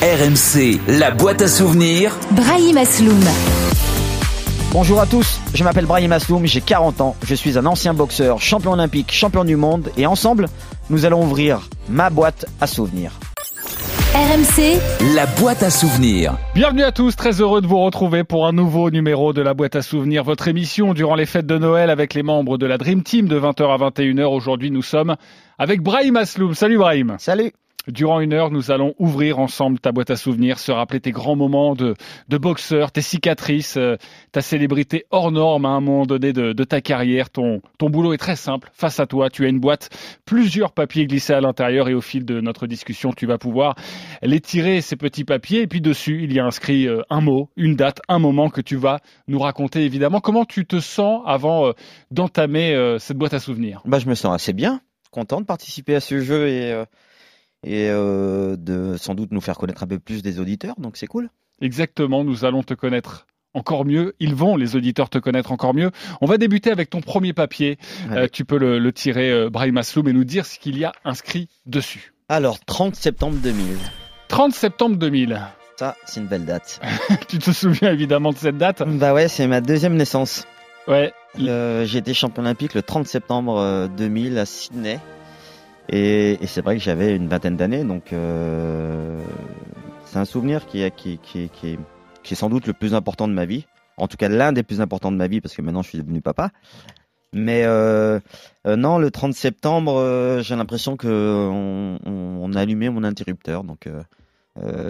RMC, la boîte à souvenirs. Brahim Asloum. Bonjour à tous, je m'appelle Brahim Asloum, j'ai 40 ans, je suis un ancien boxeur, champion olympique, champion du monde et ensemble, nous allons ouvrir ma boîte à souvenirs. RMC, La boîte à souvenirs. Bienvenue à tous, très heureux de vous retrouver pour un nouveau numéro de la boîte à souvenirs, votre émission durant les fêtes de Noël avec les membres de la Dream Team de 20h à 21h. Aujourd'hui, nous sommes avec Brahim Asloum. Salut Brahim. Salut Durant une heure, nous allons ouvrir ensemble ta boîte à souvenirs, se rappeler tes grands moments de, boxeur, tes cicatrices, euh, ta célébrité hors norme à un moment donné de, ta carrière. Ton, ton boulot est très simple. Face à toi, tu as une boîte, plusieurs papiers glissés à l'intérieur et au fil de notre discussion, tu vas pouvoir les tirer, ces petits papiers. Et puis dessus, il y a inscrit euh, un mot, une date, un moment que tu vas nous raconter évidemment. Comment tu te sens avant euh, d'entamer cette boîte à souvenirs? Bah je me sens assez bien, content de participer à ce jeu et, et euh, de sans doute nous faire connaître un peu plus des auditeurs, donc c'est cool. Exactement, nous allons te connaître encore mieux. Ils vont, les auditeurs, te connaître encore mieux. On va débuter avec ton premier papier. Euh, tu peux le, le tirer, euh, Brahim Asloum, et nous dire ce qu'il y a inscrit dessus. Alors 30 septembre 2000, 30 septembre 2000. ça c'est une belle date. tu te souviens évidemment de cette date? Bah ouais, c'est ma deuxième naissance. Ouais. Euh, J'ai été champion olympique le 30 septembre euh, 2000 à Sydney. Et, et c'est vrai que j'avais une vingtaine d'années, donc euh, c'est un souvenir qui est, qui, qui, qui, est, qui est sans doute le plus important de ma vie. En tout cas, l'un des plus importants de ma vie, parce que maintenant je suis devenu papa. Mais euh, euh, non, le 30 septembre, euh, j'ai l'impression que on, on, on a allumé mon interrupteur, donc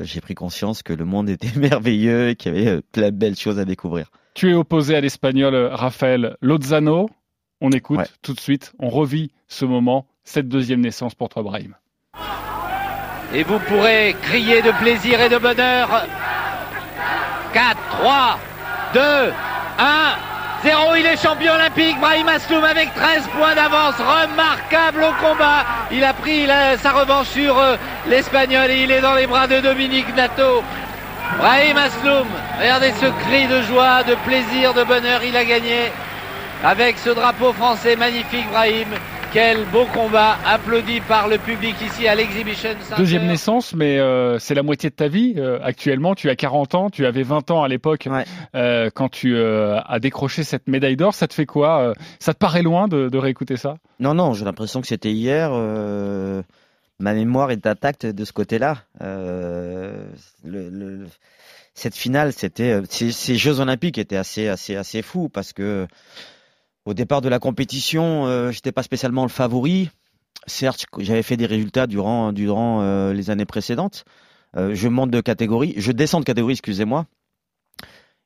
j'ai pris conscience que le monde était merveilleux et qu'il y avait plein de belles choses à découvrir. Tu es opposé à l'espagnol Rafael Lozano. On écoute Ouais. tout de suite. On revit ce moment, cette deuxième naissance pour Brahim. Et vous pourrez crier de plaisir et de bonheur. 4, 3, 2, 1, 0. Il est champion olympique. Brahim Asloum avec 13 points d'avance. Remarquable au combat. Il a pris sa revanche sur euh, l'Espagnol et il est dans les bras de Dominique Nato. Brahim Asloum, regardez ce cri de joie, de plaisir, de bonheur. Il a gagné avec ce drapeau français magnifique, Brahim. Quel beau combat, applaudi par le public ici à l'Exhibition Center. Deuxième naissance, mais euh, c'est la moitié de ta vie euh, actuellement. Tu as 40 ans, tu avais 20 ans à l'époque Ouais. euh, quand tu euh, as décroché cette médaille d'or. Ça te fait quoi euh, Ça te paraît loin de, de réécouter ça? Non, non, j'ai l'impression que c'était hier. euh, ma mémoire est intacte de ce côté-là. Euh, le- le- cette finale, c'était ces, ces Jeux Olympiques étaient assez, assez, assez fous parce que au départ de la compétition, euh, j'étais pas spécialement le favori. Certes, j'avais fait des résultats durant, durant euh, les années précédentes. Euh, je monte de catégorie, je descends de catégorie, excusez-moi.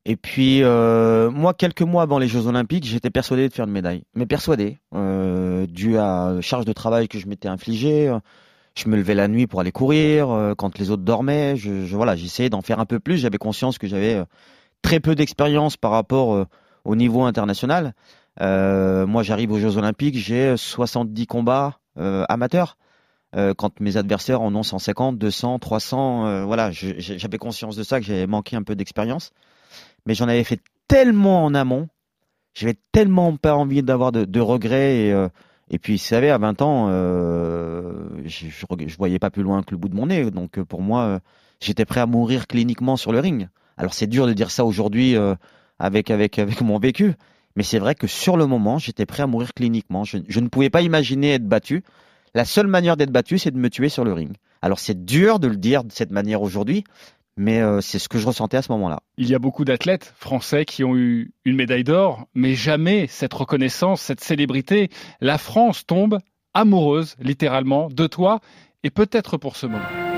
Et puis, euh, moi, quelques mois avant les Jeux Olympiques, j'étais persuadé de faire une médaille. Mais persuadé, dû à la charge de travail que je m'étais infligée. Je me levais la nuit pour aller courir quand les autres dormaient. Voilà, j'essayais d'en faire un peu plus. J'avais conscience que j'avais très peu d'expérience par rapport au niveau international. Euh, moi, j'arrive aux Jeux Olympiques, j'ai 70 combats euh, amateurs. Euh, quand mes adversaires en ont 150, 200, 300, euh, voilà, j'avais conscience de ça, que j'avais manqué un peu d'expérience. Mais j'en avais fait tellement en amont, j'avais tellement pas envie d'avoir de, regrets. Et, puis, vous savez, à 20 ans, je, je, voyais pas plus loin que le bout de mon nez. Donc, pour moi, j'étais prêt à mourir cliniquement sur le ring. Alors, c'est dur de dire ça aujourd'hui avec, avec, avec mon vécu. Mais c'est vrai que sur le moment, j'étais prêt à mourir cliniquement. Je, ne pouvais pas imaginer être battu. La seule manière d'être battu, c'est de me tuer sur le ring. Alors c'est dur de le dire de cette manière aujourd'hui, mais euh, c'est ce que je ressentais à ce moment-là. Il y a beaucoup d'athlètes français qui ont eu une médaille d'or, mais jamais cette reconnaissance, cette célébrité. La France tombe amoureuse, littéralement, de toi, et peut-être pour ce moment.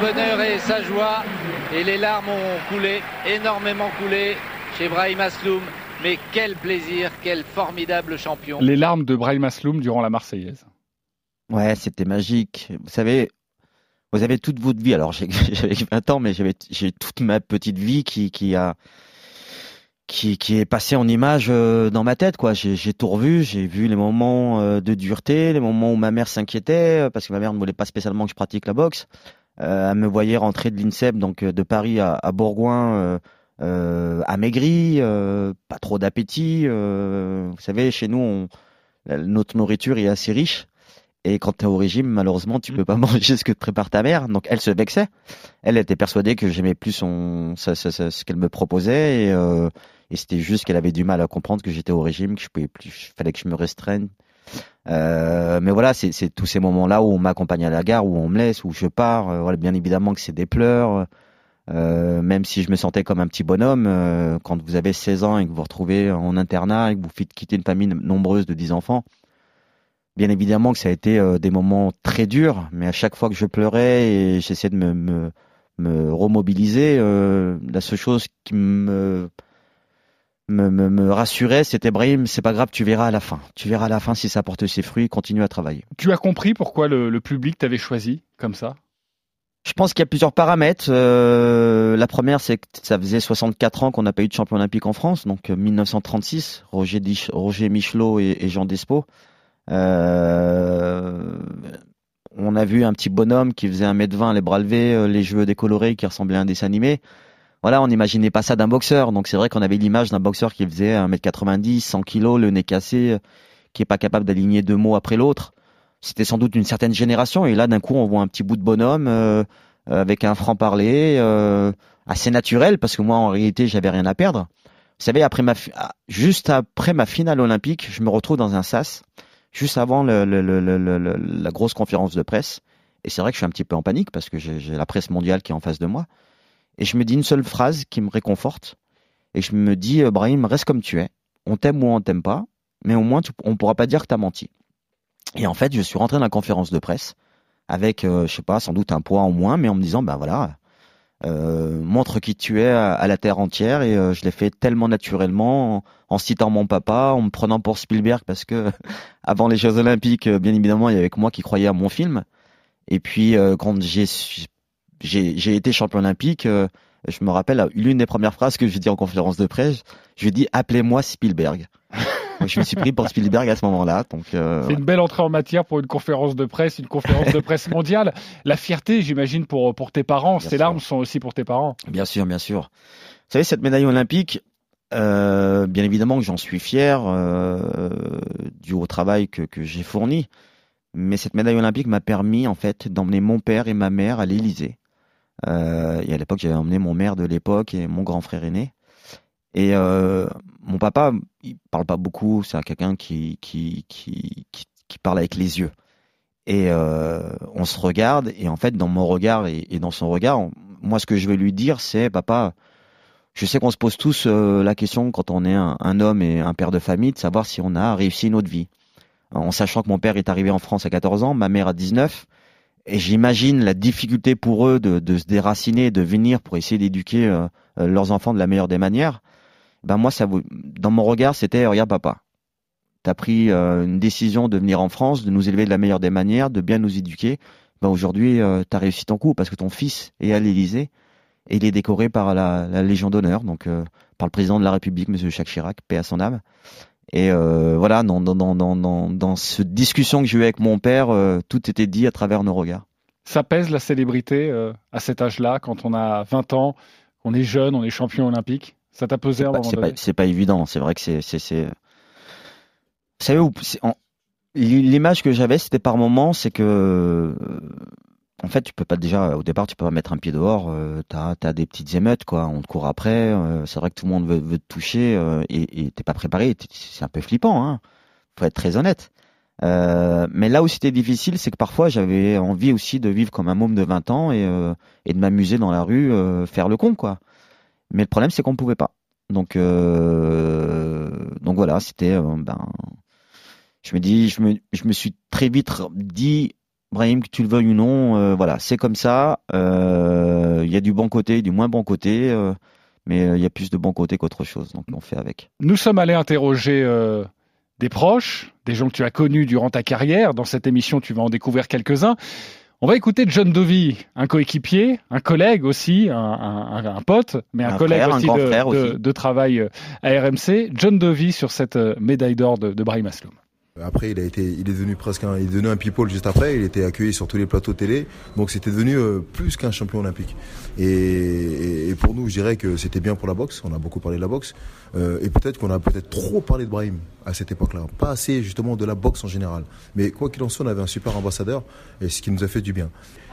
Bonheur et sa joie. Et les larmes ont coulé, énormément coulé chez Brahim Asloum. Mais quel plaisir, quel formidable champion. Les larmes de Brahim Asloum durant la Marseillaise. Ouais, c'était magique. Vous savez, vous avez toute votre vie. Alors, j'ai- j'avais 20 ans, mais j'ai toute ma petite vie qui, qui a, qui est passé en image euh, dans ma tête quoi. J'ai, j'ai tout revu, j'ai vu les moments euh, de dureté, les moments où ma mère s'inquiétait euh, parce que ma mère ne voulait pas spécialement que je pratique la boxe. Euh, elle me voyait rentrer de l'INSEP donc euh, de Paris à, à Bourgoin euh, amaigri, pas trop d'appétit. vous savez, chez nous, on, notre nourriture est assez riche. Et quand tu es au régime, malheureusement, tu peux pas manger ce que te prépare ta mère. Donc elle se vexait. Elle était persuadée que j'aimais plus son, ce qu'elle me proposait. Et, euh, et c'était juste qu'elle avait du mal à comprendre que j'étais au régime, que je pouvais plus, fallait que je me restreigne. Euh, mais voilà, c'est tous ces moments-là où on m'accompagne à la gare, où on me laisse, où je pars. Euh, voilà, bien évidemment que c'est des pleurs. Euh, même si je me sentais comme un petit bonhomme, quand vous avez 16 ans et que vous vous retrouvez en internat et que vous faites quitter une famille nombreuse de 10 enfants, bien évidemment que ça a été des moments très durs, mais à chaque fois que je pleurais et j'essayais de me, remobiliser, la seule chose qui me, me, me, me rassurait, c'était Brahim, c'est pas grave, tu verras à la fin. Tu verras à la fin si ça porte ses fruits, continue à travailler. Tu as compris pourquoi le, le public t'avait choisi comme ça? Je pense qu'il y a plusieurs paramètres. Euh, la première, c'est que ça faisait 64 ans qu'on n'a pas eu de champion olympique en France, donc euh, 1936, Roger, Dich- Roger Michelot et, et Jean Despo. Euh, on a vu un petit bonhomme qui faisait 1m20, les bras levés, euh, les cheveux décolorés, qui ressemblait à un dessin animé. Voilà, on n'imaginait pas ça d'un boxeur. Donc c'est vrai qu'on avait l'image d'un boxeur qui faisait 1m90, 100 kg, le nez cassé, euh, qui est pas capable d'aligner deux mots après l'autre. C'était sans doute une certaine génération. Et là, d'un coup, on voit un petit bout de bonhomme euh, euh, avec un franc-parler assez naturel, parce que moi, en réalité, j'avais rien à perdre. Vous savez, après ma ah, juste après ma finale olympique, je me retrouve dans un sas, juste avant la grosse conférence de presse. Et c'est vrai que je suis un petit peu en panique parce que j'ai la presse mondiale qui est en face de moi. Et je me dis une seule phrase qui me réconforte. Et je me dis, euh, Brahim, reste comme tu es. On t'aime ou on t'aime pas, mais au moins tu- on pourra pas dire que t'as menti. Et en fait, je suis rentré dans la conférence de presse avec, euh, je sais pas, sans doute un poids en moins, mais en me disant, ben voilà, euh, montre qui tu es à, la terre entière. Et euh, je l'ai fait tellement naturellement, en, citant mon papa, en me prenant pour Spielberg, parce que avant les Jeux Olympiques, bien évidemment, il y avait que moi qui croyais à mon film. Et puis, quand j'ai j'ai j'ai été champion olympique, euh, je me rappelle l'une des premières phrases que j'ai dit en conférence de presse, je lui ai dit appelez-moi Spielberg. Donc, je me suis pris pour Spielberg à ce moment-là. Donc euh, C'est une belle entrée en matière pour une conférence de presse, une conférence de presse mondiale. La fierté, j'imagine, pour, pour tes parents. Bien Ces sûr. larmes sont aussi pour tes parents. Bien sûr, bien sûr. Vous savez, cette médaille olympique, euh, bien évidemment que j'en suis fier, euh, dû au travail que, que j'ai fourni. Mais cette médaille olympique m'a permis, en fait, d'emmener mon père et ma mère à l'Élysée. Euh, et à l'époque, j'avais emmené mon mère de l'époque et mon grand frère aîné. Et euh, mon papa, il parle pas beaucoup, c'est quelqu'un qui, qui, qui, qui, qui parle avec les yeux. Et euh, on se regarde, et en fait, dans mon regard et, dans son regard, moi, ce que je vais lui dire, c'est papa, je sais qu'on se pose tous la question quand on est un, un homme et un père de famille, de savoir si on a réussi notre vie. En sachant que mon père est arrivé en France à 14 ans, ma mère à 19, et j'imagine la difficulté pour eux de, de se déraciner, de venir pour essayer d'éduquer euh, euh, leurs enfants de la meilleure des manières. Ben moi, ça, dans mon regard, c'était regarde papa, t'as pris euh, une décision de venir en France, de nous élever de la meilleure des manières, de bien nous éduquer. Ben aujourd'hui, euh, t'as réussi ton coup parce que ton fils est à l'Élysée et il est décoré par la, la Légion d'honneur, donc euh, par le président de la République, Monsieur Jacques Chirac, paix à son âme. Et euh, voilà, dans, dans, dans, dans, dans, dans cette discussion que j'ai eue avec mon père, euh, tout était dit à travers nos regards. Ça pèse la célébrité euh, à cet âge-là, quand on a 20 ans, on est jeune, on est champion olympique. Ça t'a pesé à un Bah, moment c'est donné? pas, c'est pas évident. C'est vrai que c'est, c'est, c'est... Vous savez l'image que j'avais, c'était par moment, c'est que, euh, en fait, tu peux pas déjà au départ, tu peux pas mettre un pied dehors. Euh, t'as, t'as des petites émeutes, quoi. On te court après. euh, c'est vrai que tout le monde veut, veut te toucher euh, et, t'es pas préparé. C'est un peu flippant, hein. Faut être très honnête. Euh, mais là où c'était difficile, c'est que parfois j'avais envie aussi de vivre comme un môme de 20 ans et, euh, et de m'amuser dans la rue, euh, faire le con, quoi. Mais le problème, c'est qu'on pouvait pas. Donc, donc voilà, c'était, ben, je me dis, je me, je me suis très vite dit, Brahim, que tu le veuilles ou non, euh, voilà, c'est comme ça. euh, Il y a du bon côté, du moins bon côté, euh, mais il y a plus de bon côté qu'autre chose. Donc on fait avec. Nous sommes allés interroger des proches, des gens que tu as connus durant ta carrière. Dans cette émission, tu vas en découvrir quelques-uns. On va écouter John Dovey, un coéquipier, un collègue aussi, un, un, un pote, mais un, Un collègue frère, aussi, de, frère de- aussi. de travail à RMC. John Dovey sur cette médaille d'or de, de Brahim Asloum. Après, il a été, il est devenu presque un, il est devenu un people juste après. Il était accueilli sur tous les plateaux télé. Donc, c'était devenu euh, plus qu'un champion olympique. Et, et- et pour nous, je dirais que c'était bien pour la boxe. On a beaucoup parlé de la boxe. Euh, et peut-être qu'on a peut-être trop parlé de Brahim à cette époque-là. Pas assez, justement, de la boxe en général. Mais quoi qu'il en soit, on avait un super ambassadeur. Et ce qui nous a fait du bien.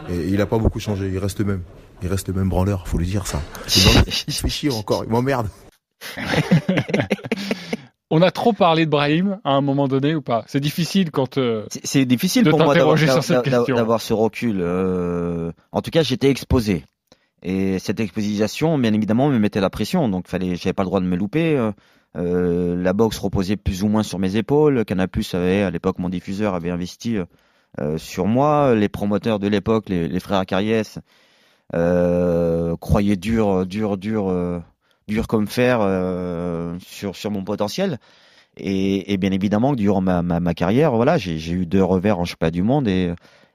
Et il a pas beaucoup changé. Il reste le même. Il reste le même branleur. Faut lui dire ça. Il fait chier encore. Il m'emmerde. On a trop parlé de Brahim à un moment donné ou pas? C'est difficile quand euh, C'est- difficile De pour moi d'avoir ce recul. euh, En tout cas, j'étais exposé. Et cette exposition, bien évidemment, me mettait la pression. Donc, fallait, j'avais pas le droit de me louper. euh, la boxe reposait plus ou moins sur mes épaules. Canapus avait, à l'époque, mon diffuseur avait investi sur moi. Les promoteurs de l'époque, les, les frères Acariès, croyaient dur, dur, dur, dur comme fer euh, sur sur mon potentiel. Et, et bien évidemment que durant ma, ma, ma carrière, voilà, j'ai j'ai eu deux revers en championnat du monde et,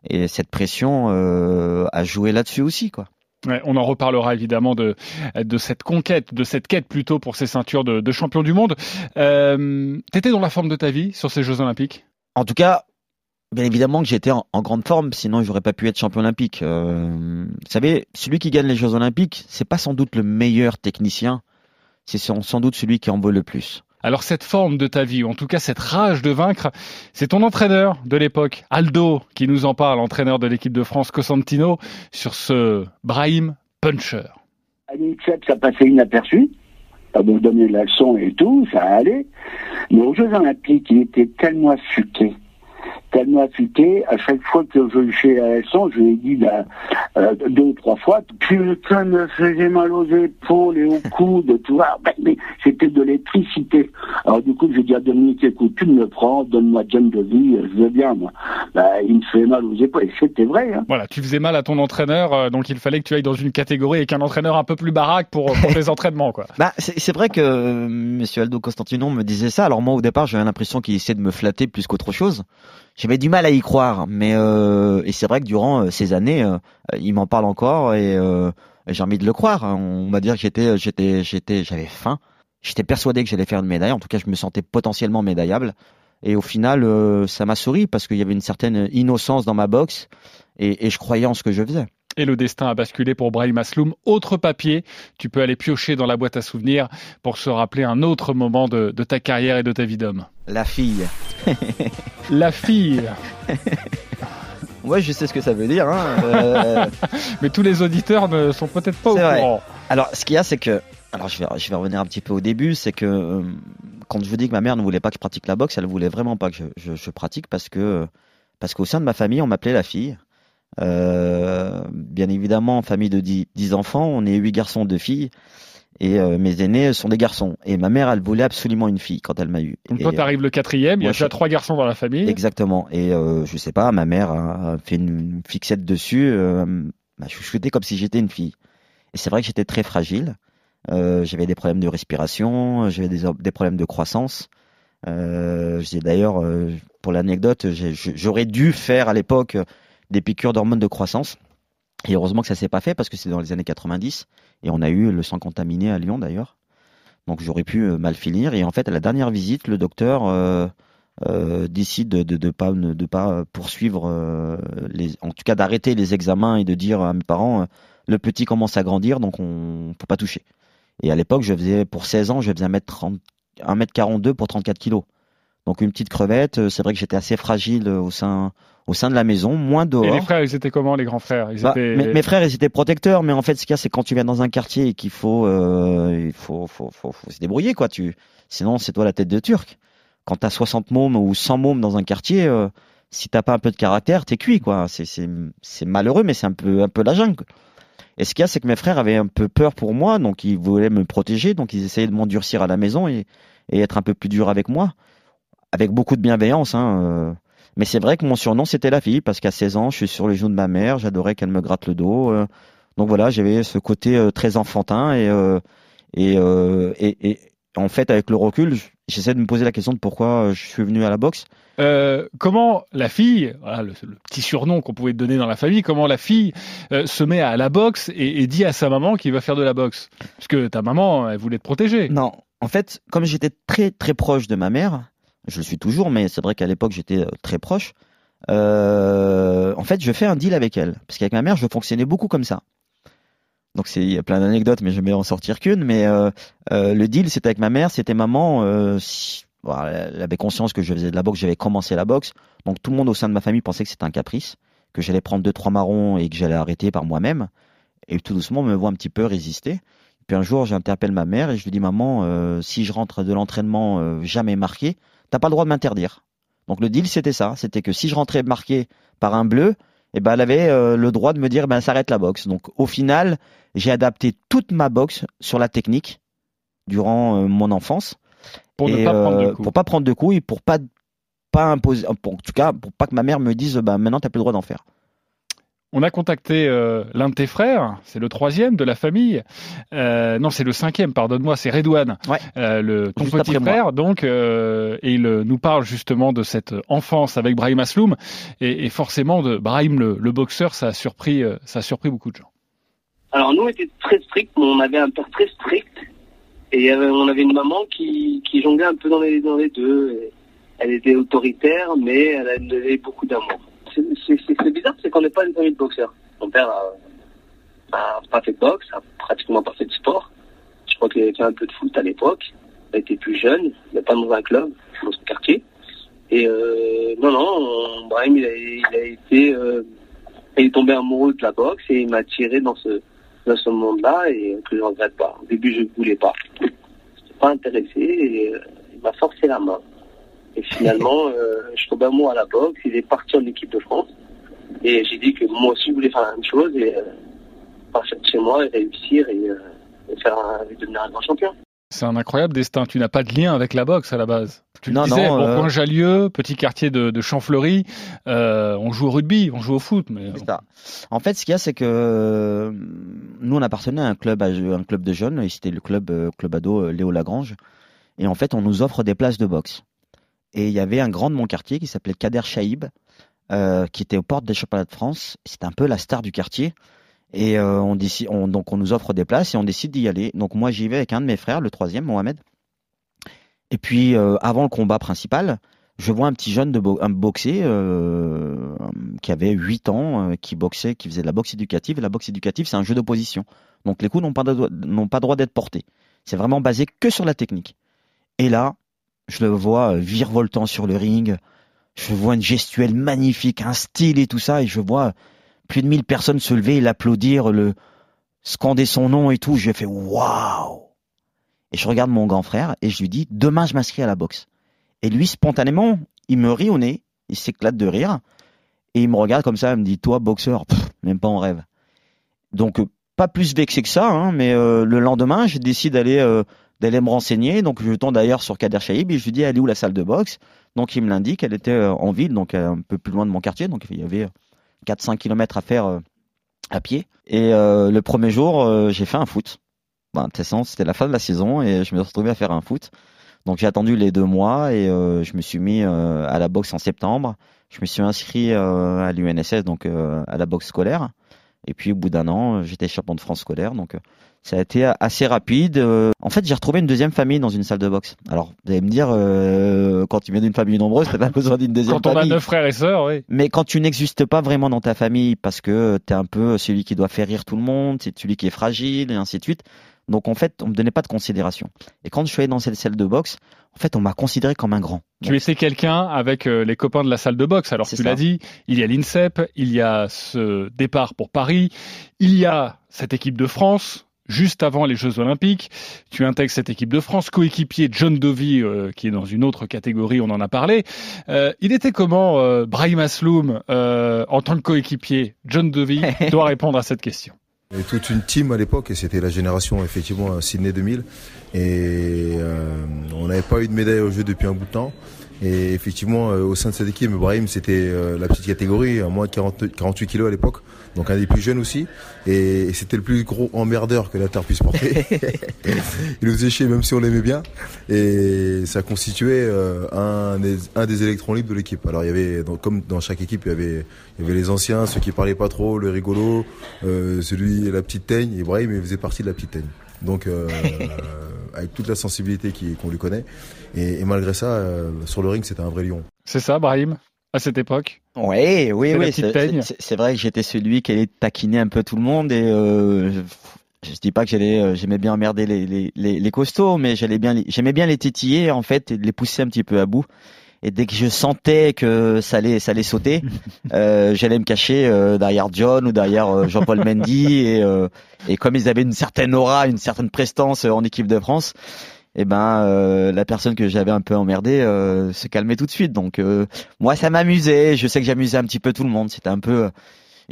et cette pression euh, a joué là-dessus aussi, quoi. Ouais, on en reparlera évidemment de, de cette conquête, de cette quête plutôt pour ces ceintures de, de champion du monde. Euh, T'étais dans la forme de ta vie sur ces Jeux Olympiques? En tout cas, bien évidemment que j'étais en, en grande forme, sinon j'aurais pas pu être champion olympique. Euh, vous savez, celui qui gagne les Jeux olympiques, c'est pas sans doute le meilleur technicien, c'est sans, sans doute celui qui en veut le plus. Alors cette forme de ta vie, ou en tout cas cette rage de vaincre, c'est ton entraîneur de l'époque, Aldo, qui nous en parle, entraîneur de l'équipe de France Cosentino, sur ce Brahim Puncher. À l'INSEP, ça passait inaperçu. Ça me donnait la leçon et tout, ça allait. Mais aux Jeux Olympiques, il était tellement affûté. Tellement affûté, à chaque fois que je fais la leçon, je lui ai dit ben, euh, deux ou trois fois, putain, me faisait mal aux épaules et au coude, tu vois. Ben, mais c'était de l'électricité. Alors du coup, j'ai dit à Dominique, écoute, tu me prends, donne-moi John de vie, je veux bien, moi. Ben, il me fait mal aux épaules. Et c'était vrai, hein. Voilà, tu faisais mal à ton entraîneur, euh, donc il fallait que tu ailles dans une catégorie avec un entraîneur un peu plus baraque pour, pour tes entraînements, quoi. Bah, c'est c'est vrai que euh, Monsieur Aldo Constantino me disait ça. Alors moi, au départ, j'avais l'impression qu'il essayait de me flatter plus qu'autre chose. J'avais du mal à y croire, mais euh, et c'est vrai que durant euh, ces années, euh, il m'en parle encore et j'ai envie de le croire. hein. On va dire que j'étais, j'étais, j'étais, j'avais faim. J'étais persuadé que j'allais faire une médaille. En tout cas, je me sentais potentiellement médaillable. Et au final, ça m'a souri parce qu'il y avait une certaine innocence dans ma boxe et, et je croyais en ce que je faisais. Et le destin a basculé pour Brahim Asloum. Autre papier, tu peux aller piocher dans la boîte à souvenirs pour se rappeler un autre moment de, de ta carrière et de ta vie d'homme. La fille. La fille. Ouais, je sais ce que ça veut dire. Hein. Euh, Mais tous les auditeurs ne sont peut-être pas au vrai. courant. Alors, ce qu'il y a, c'est que, alors je vais, je vais revenir un petit peu au début, c'est que euh, quand je vous dis que ma mère ne voulait pas que je pratique la boxe, elle voulait vraiment pas que je, je, je pratique parce que, parce qu'au sein de ma famille, on m'appelait la fille. Euh, bien évidemment, en famille de 10, 10 enfants, on est huit garçons, deux filles, et euh, mes aînés sont des garçons. Et ma mère, elle voulait absolument une fille quand elle m'a eu. Donc Et, toi, t'arrives le quatrième, il y a déjà trois garçons dans la famille. Exactement. Et euh, je sais pas, ma mère a fait une fixette dessus, euh, m'a chouchouté comme si j'étais une fille. Et c'est vrai que j'étais très fragile. Euh, j'avais des problèmes de respiration, j'avais des, des problèmes de croissance. Euh, j'ai d'ailleurs, euh, pour l'anecdote, j'aurais dû faire à l'époque des piqûres d'hormones de croissance. Et heureusement que ça s'est pas fait parce que c'est dans les années 90 et on a eu le sang contaminé à Lyon d'ailleurs. Donc j'aurais pu euh, mal finir. Et en fait, à la dernière visite, le docteur euh, euh, décide de de pas de pas poursuivre en tout cas d'arrêter les examens et de dire à mes parents le petit commence à grandir donc on peut pas toucher. Et à l'époque, je faisais pour 16 ans, je faisais 1m30 1m42 pour 34 kilos. Donc une petite crevette, c'est vrai que j'étais assez fragile au sein au sein de la maison, moins dehors. Et les frères, ils étaient comment, les grands frères? Ils Bah, étaient... mes, mes frères, ils étaient protecteurs, mais en fait, ce qu'il y a, c'est quand tu viens dans un quartier et qu'il faut, euh, il faut, faut, faut, faut se débrouiller, quoi. Tu, sinon, c'est toi la tête de Turc. Quand t'as 60 mômes ou 100 mômes dans un quartier, euh, si t'as pas un peu de caractère, t'es cuit, quoi. C'est, malheureux, mais c'est un peu, un peu la jungle. Et ce qu'il y a, c'est que mes frères avaient un peu peur pour moi, donc ils voulaient me protéger, donc ils essayaient de m'endurcir à la maison et, et être un peu plus dur avec moi, avec beaucoup de bienveillance, hein. euh. Mais c'est vrai que mon surnom c'était la fille parce qu'à 16 ans, je suis sur les genoux de ma mère, j'adorais qu'elle me gratte le dos. euh. donc voilà, j'avais ce côté euh, très enfantin et euh, et, et, et en fait, avec le recul, j'essaie de me poser la question de pourquoi je suis venu à la boxe. Comment la fille, voilà le, petit surnom qu'on pouvait te donner dans la famille, comment la fille se met à la boxe et, et dit à sa maman qu'il va faire de la boxe? Parce que ta maman, elle voulait te protéger. Non, en fait, comme j'étais très très proche de ma mère, je le suis toujours, mais c'est vrai qu'à l'époque j'étais euh, très proche. Euh, en fait, je fais un deal avec elle, parce qu'avec ma mère, je fonctionnais beaucoup comme ça. Donc c'est il y a plein d'anecdotes, mais je vais en sortir qu'une. Mais euh, le deal, c'était avec ma mère, c'était maman. Si, elle avait conscience que je faisais de la boxe, j'avais commencé la boxe. Donc tout le monde au sein de ma famille pensait que c'était un caprice, que j'allais prendre deux trois marrons et que j'allais arrêter par moi-même. Et tout doucement, on me voit un petit peu résister. Puis un jour, j'interpelle ma mère et je lui dis maman, si je rentre de l'entraînement jamais marqué, t'as pas le droit de m'interdire. Donc le deal, c'était ça, c'était que si je rentrais marqué par un bleu, eh ben, elle avait euh, le droit de me dire, ben, s'arrête la boxe. Donc, au final, j'ai adapté toute ma boxe sur la technique durant euh, mon enfance. Pour et, ne pas prendre de euh, coups. Pour pas prendre de coups et pour pas, pas imposer, pour, en tout cas, pour pas que ma mère me dise, ben, maintenant, t'as plus le droit d'en faire. On a contacté euh, l'un de tes frères, c'est le troisième de la famille. Euh, non, c'est le cinquième, pardonne-moi, c'est Redouane, Ouais. euh, le, ton Juste petit moi. frère. Donc, euh, et il nous parle justement de cette enfance avec Brahim Asloum. Et, et forcément, de Brahim, le, le boxeur, ça a surpris, ça a surpris beaucoup de gens. Alors nous, on était très stricts, mais on avait un père très strict. Et on avait une maman qui, qui jonglait un peu dans les, dans les deux. Elle était autoritaire, mais elle avait beaucoup d'amour. C'est- bizarre, c'est qu'on n'est pas une famille de boxeurs. Mon père a, a pas fait de boxe, a pratiquement pas fait de sport. Je crois qu'il avait fait un peu de foot à l'époque. Il était plus jeune, mais pas dans un club, dans son quartier. Et euh, non, non, on- Brahim, il a, été... euh, il est tombé amoureux de la boxe et il m'a tiré dans ce, dans ce monde-là et que je regrette pas. Au début, je ne voulais pas. Je n'étais pas intéressé et euh, il m'a forcé la main. Et finalement, euh, je suis tombé amoureux à la boxe. Il est parti en équipe de France. Et j'ai dit que moi aussi, je voulais faire la même chose et euh, partir de chez moi et réussir et, euh, et faire un, et devenir un grand champion. C'est un incroyable destin. Tu n'as pas de lien avec la boxe à la base. Tu le Non, disais, non, bon euh, coin Jallieu, petit quartier de, de Champfleury. Euh, on joue au rugby, on joue au foot, mais C'est ça. En fait, ce qu'il y a, c'est que nous, on appartenait à un club, à- un club de jeunes, et c'était le club, club ado Léo Lagrange. Et en fait, on nous offre des places de boxe. Et il y avait un grand de mon quartier qui s'appelait Kader Chaïb, euh, qui était aux portes des championnats de France. C'était un peu la star du quartier. Et euh, on décide, on, donc on nous offre des places et on décide d'y aller. Donc moi, j'y vais avec un de mes frères, le troisième, Mohamed. Et puis, euh, avant le combat principal, je vois un petit jeune de un boxer euh, qui avait 8 ans, euh, qui boxait, qui faisait de la boxe éducative. La boxe éducative, c'est un jeu d'opposition. Donc les coups n'ont pas, de- pas droit d'être portés. C'est vraiment basé que sur la technique. Et là, je le vois virevoltant sur le ring. Je vois une gestuelle magnifique, un style et tout ça. Et je vois plus de 1000 personnes se lever et l'applaudir, le scander son nom et tout. Je fais waouh! Et je regarde mon grand frère et je lui dis demain je m'inscris à la boxe. Et lui spontanément, il me rit au nez, il s'éclate de rire et il me regarde comme ça, il me dit toi boxeur, même pas en rêve. Donc euh, pas plus vexé que ça, hein, mais euh, le lendemain, je décide d'aller euh, d'aller me renseigner. Donc je tombe d'ailleurs sur Kader Chaïb et je lui dis elle est où la salle de boxe? Donc il me l'indique, elle était euh, en ville, donc euh, un peu plus loin de mon quartier, donc il y avait 4-5 km à faire euh, à pied. Et euh, le premier jour, euh, j'ai fait un foot. Ben, c'était la fin de la saison et je me suis retrouvé à faire un foot. Donc j'ai attendu les deux mois et euh, je me suis mis euh, à la boxe en septembre. Je me suis inscrit euh, à l'UNSS, donc euh, à la boxe scolaire. Et puis au bout d'un an, euh, j'étais champion de France scolaire. Donc euh, ça a été assez rapide. Euh, en fait, j'ai retrouvé une deuxième famille dans une salle de boxe. Alors vous allez me dire, euh, quand tu viens d'une famille nombreuse, t'as pas besoin d'une deuxième quand on a famille. neuf frères et sœurs, oui. Mais quand tu n'existes pas vraiment dans ta famille parce que tu es un peu celui qui doit faire rire tout le monde, c'est celui qui est fragile et ainsi de suite. Donc en fait, on me donnait pas de considération. Et quand je suis allé dans cette salle de boxe, en fait, on m'a considéré comme un grand. Tu étais quelqu'un avec euh, les copains de la salle de boxe. Alors tu l'as dit, il y a l'INSEP, il y a ce départ pour Paris, il y a cette équipe de France. Juste avant les Jeux Olympiques, tu intègres cette équipe de France, coéquipier John Dovey, euh, qui est dans une autre catégorie, on en a parlé. Euh, il était comment, euh, Brahim Asloum, euh, en tant que coéquipier? John Dovey doit répondre à cette question. Il y avait toute une team à l'époque et c'était la génération effectivement Sydney 2000 et euh, on n'avait pas eu de médaille au jeu depuis un bout de temps Et effectivement, euh, au sein de cette équipe, Brahim, c'était euh, la petite catégorie, à moins de 40, 48 kilos à l'époque, donc un des plus jeunes aussi. Et, et c'était le plus gros emmerdeur que la Terre puisse porter. il nous faisait chier même si on l'aimait bien. Et ça constituait euh, un, des, un des électrons libres de l'équipe. Alors il y avait, donc, comme dans chaque équipe, il y avait, il y avait les anciens, ceux qui parlaient pas trop, le rigolo, euh, celui, la petite teigne. Et Brahim, il faisait partie de la petite teigne. Donc euh, avec toute la sensibilité qu'on lui connaît. Et, et malgré ça, euh, sur le ring, c'était un vrai lion. C'est ça, Brahim, à cette époque? Oui, oui, oui. petite C'est peigne. c'est- c'est vrai que j'étais celui qui allait taquiner un peu tout le monde et euh, je, dis pas que j'allais, euh, j'aimais bien emmerder les, les, les, les costauds, mais j'allais bien, les- j'aimais bien les tétiller en fait et les pousser un petit peu à bout. Et dès que je sentais que ça allait, ça allait sauter, euh, j'allais me cacher euh, derrière John ou derrière euh, Jean-Paul Mendy et, euh, et comme ils avaient une certaine aura, une certaine prestance euh, en équipe de France, et ben euh, la personne que j'avais un peu emmerdé euh, se calmait tout de suite. Donc euh, moi ça m'amusait, je sais que j'amusais un petit peu tout le monde. C'était un peu euh,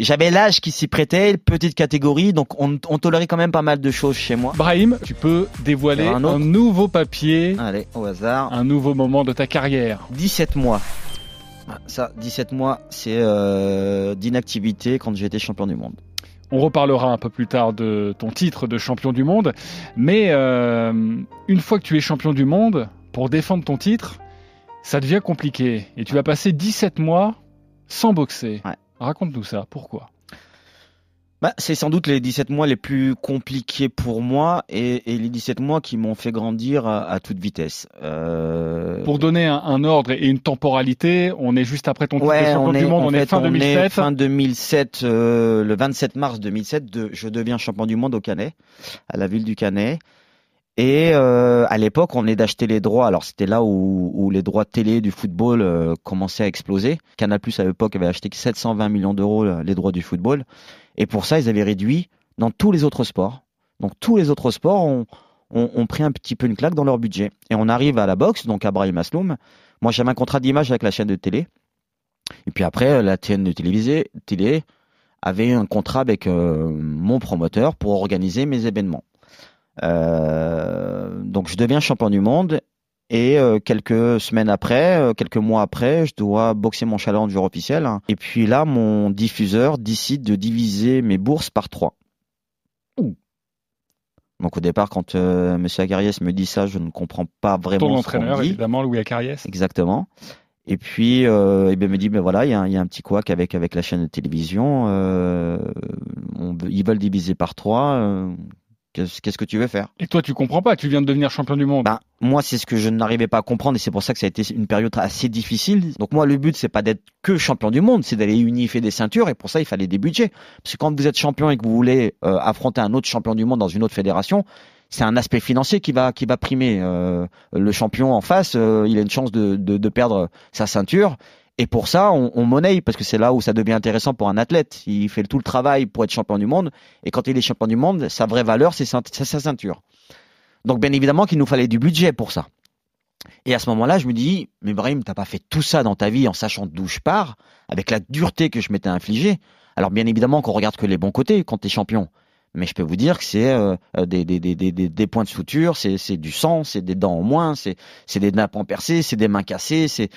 j'avais l'âge qui s'y prêtait, petite catégorie, donc on, on tolérait quand même pas mal de choses chez moi. Brahim, tu peux dévoiler Un nouveau papier, Allez, au hasard. un nouveau moment de ta carrière. 17 mois. Ah, Ça, 17 mois, c'est euh, d'inactivité quand j'étais champion du monde. On reparlera un peu plus tard de ton titre de champion du monde, mais euh, une fois que tu es champion du monde, pour défendre ton titre, ça devient compliqué. Et tu vas passer 17 mois sans boxer. Ouais. Raconte-nous ça, pourquoi? Bah, c'est sans doute les 17 mois les plus compliqués pour moi et, et les 17 mois qui m'ont fait grandir à, à toute vitesse. Euh, Pour donner un, un ordre et une temporalité, on est juste après ton titre de Ouais, champion du monde, en on est fin on 2007. est fin 2007, euh, le 27 mars 2007, de- je deviens champion du monde au Canet, à la ville du Canet. Et euh, à l'époque, on est d'acheter les droits. Alors c'était là où, les droits télé du football euh, commençaient à exploser. Canal à l'époque avait acheté 720 millions d'euros euh, les droits du football. Et pour ça, ils avaient réduit dans tous les autres sports. Donc tous les autres sports ont, ont, pris un petit peu une claque dans leur budget. Et on arrive à la boxe, donc à Brahim Asloum. Moi, j'avais un contrat d'image avec la chaîne de télé. Et puis après, la chaîne de télévisée, télé avait un contrat avec mon promoteur pour organiser mes événements. Euh, donc je deviens champion du monde et euh, quelques semaines après, euh, quelques mois après, je dois boxer mon challenger officiel. hein. Et puis là, mon diffuseur décide de diviser mes bourses par trois. Donc au départ, quand euh, M. Agariès me dit ça, je ne comprends pas vraiment Ton entraîneur, dit. évidemment, Louis Acariès. Exactement. Et puis, euh, il me dit, ben voilà, il y, a un- il y a un petit couac avec avec la chaîne de télévision. on ils veulent diviser par trois. Qu'est-ce qu'est-ce que tu veux faire? Et toi, tu comprends pas, tu viens de devenir champion du monde. ben, moi, c'est ce que je n'arrivais pas à comprendre et c'est pour ça que ça a été une période assez difficile. Donc moi, le but, c'est pas d'être que champion du monde, c'est d'aller unifier des ceintures et pour ça, il fallait des budgets. Parce que quand vous êtes champion et que vous voulez euh, affronter un autre champion du monde dans une autre fédération, c'est un aspect financier qui va qui va primer. Euh, le champion en face, euh, il a une chance de, de, de perdre sa ceinture. Et pour ça, on, on monnaie parce que c'est là où ça devient intéressant pour un athlète. Il fait tout le travail pour être champion du monde. Et quand il est champion du monde, sa vraie valeur, c'est sa, ceinture. Donc bien évidemment qu'il nous fallait du budget pour ça. Et à ce moment-là, je me dis, mais Brahim, t'as pas fait tout ça dans ta vie en sachant d'où je pars, avec la dureté que je m'étais infligée. Alors bien évidemment qu'on regarde que les bons côtés quand t'es champion. Mais je peux vous dire que c'est euh, des, des, des, des, des- points de suture, c'est du sang, c'est des dents en moins, c'est des nappes en percées, c'est des mains cassées, c'est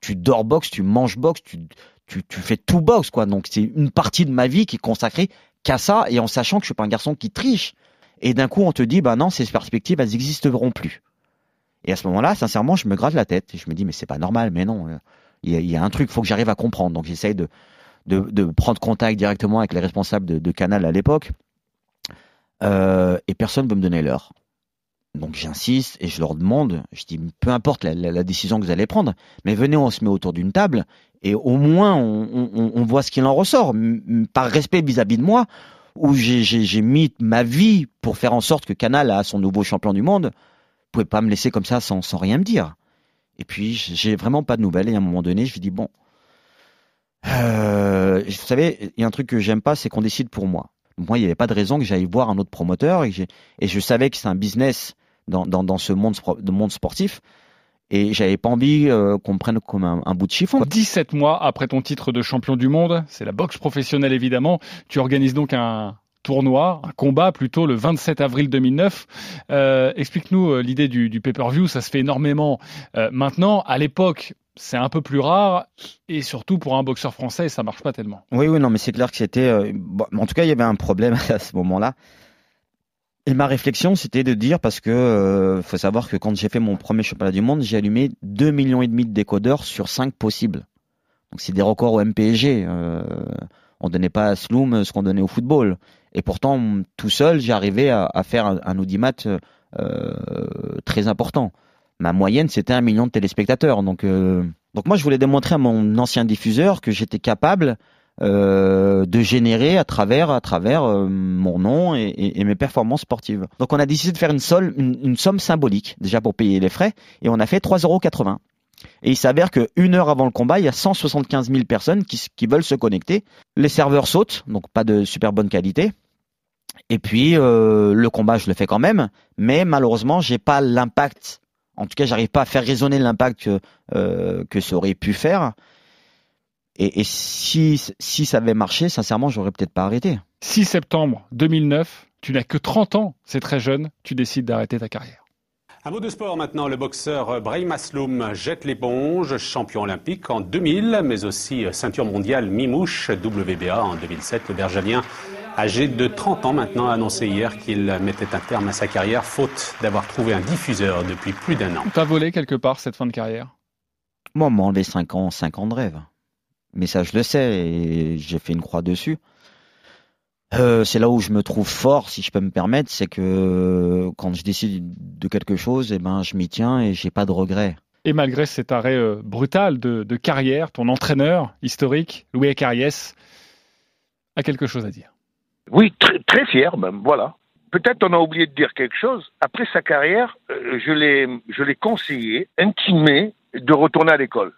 tu dors boxe, tu manges boxe, tu tu, tu fais tout boxe quoi. Donc c'est une partie de ma vie qui est consacrée qu'à ça et en sachant que je suis pas un garçon qui triche. Et d'un coup on te dit bah non ces perspectives elles n'existeront plus. Et à ce moment-là sincèrement je me gratte la tête et je me dis mais c'est pas normal mais non euh, il y a, un truc faut que j'arrive à comprendre donc j'essaye de, de prendre contact directement avec les responsables de Canal à l'époque euh, et personne veut me donner l'heure. Donc j'insiste et je leur demande, je dis peu importe la, décision que vous allez prendre, mais venez, on se met autour d'une table et au moins on, on- on voit ce qu'il en ressort, par respect vis-à-vis de moi, où j'ai mis ma vie pour faire en sorte que Canal a son nouveau champion du monde. Vous pouvez pas me laisser comme ça sans, sans rien me dire. Et puis j'ai vraiment pas de nouvelles et à un moment donné je lui dis bon, euh, vous savez, il y a un truc que j'aime pas, c'est qu'on décide pour moi. Moi, il n'y avait pas de raison que j'aille voir un autre promoteur et, je savais que c'est un business dans, ce monde, monde sportif et j'avais pas envie euh, qu'on me prenne comme un, bout de chiffon. 17 mois après ton titre de champion du monde, c'est la boxe professionnelle évidemment. Tu organises donc un, tournoi, un combat plutôt le 27 avril 2009. Euh, explique-nous euh, l'idée du, du pay-per-view, ça se fait énormément maintenant. À l'époque, c'est un peu plus rare et surtout pour un boxeur français, ça marche pas tellement. Oui, oui, non, mais c'est clair que c'était. euh, en tout cas, il y avait un problème à ce moment-là. Et ma réflexion, c'était de dire parce que euh, faut savoir que quand j'ai fait mon premier championnat du monde, j'ai allumé 2 millions et demi de décodeurs sur 5 possibles. Donc c'est des records au MPG. Euh, on donnait pas à Sloom ce qu'on donnait au football. Et pourtant, tout seul, j'arrivais à, à faire un, un audimat euh, très important. Ma moyenne, c'était un million de téléspectateurs. Donc, euh, donc moi, je voulais démontrer à mon ancien diffuseur que j'étais capable euh, de générer à travers à travers euh, mon nom et, et- mes performances sportives. Donc on a décidé de faire une, somme symbolique déjà pour payer les frais et on a fait 3,80 Et il s'avère que une heure avant le combat, il y a 175 000 personnes qui, qui veulent se connecter. Les serveurs sautent, donc pas de super bonne qualité. Et puis le combat, je le fais quand même, mais malheureusement, j'ai pas l'impact. En tout cas, j'arrive pas à faire résonner l'impact que, euh, que ça aurait pu faire. Et, et si, si ça avait marché, sincèrement, j'aurais peut-être pas arrêté. 6 septembre 2009, tu n'as que 30 ans, c'est très jeune, tu décides d'arrêter ta carrière. Un mot de sport maintenant. Le boxeur Brahim Asloum jette l'éponge, champion olympique en 2000, mais aussi ceinture mondiale mi-mouche WBA en 2007. Le Bergavien, âgé de 30 ans maintenant, a annoncé hier qu'il mettait un terme à sa carrière, faute d'avoir trouvé un diffuseur depuis plus d'un an. T'as volé quelque part cette fin de carrière? Moi, on m'a enlevé 5 ans, 5 ans de rêve. Mais ça, je le sais, et j'ai fait une croix dessus. Euh, c'est là où je me trouve fort, si je peux me permettre, c'est que quand je décide de quelque chose, eh ben, je m'y tiens et j'ai pas de regrets. Et malgré cet arrêt euh, brutal de, de carrière, ton entraîneur historique, Louis Acariès, a quelque chose à dire. Oui, très, très fier même, voilà. Peut-être on a oublié de dire quelque chose. Après sa carrière, euh, je l'ai, je l'ai conseillé, intimé de retourner à l'école.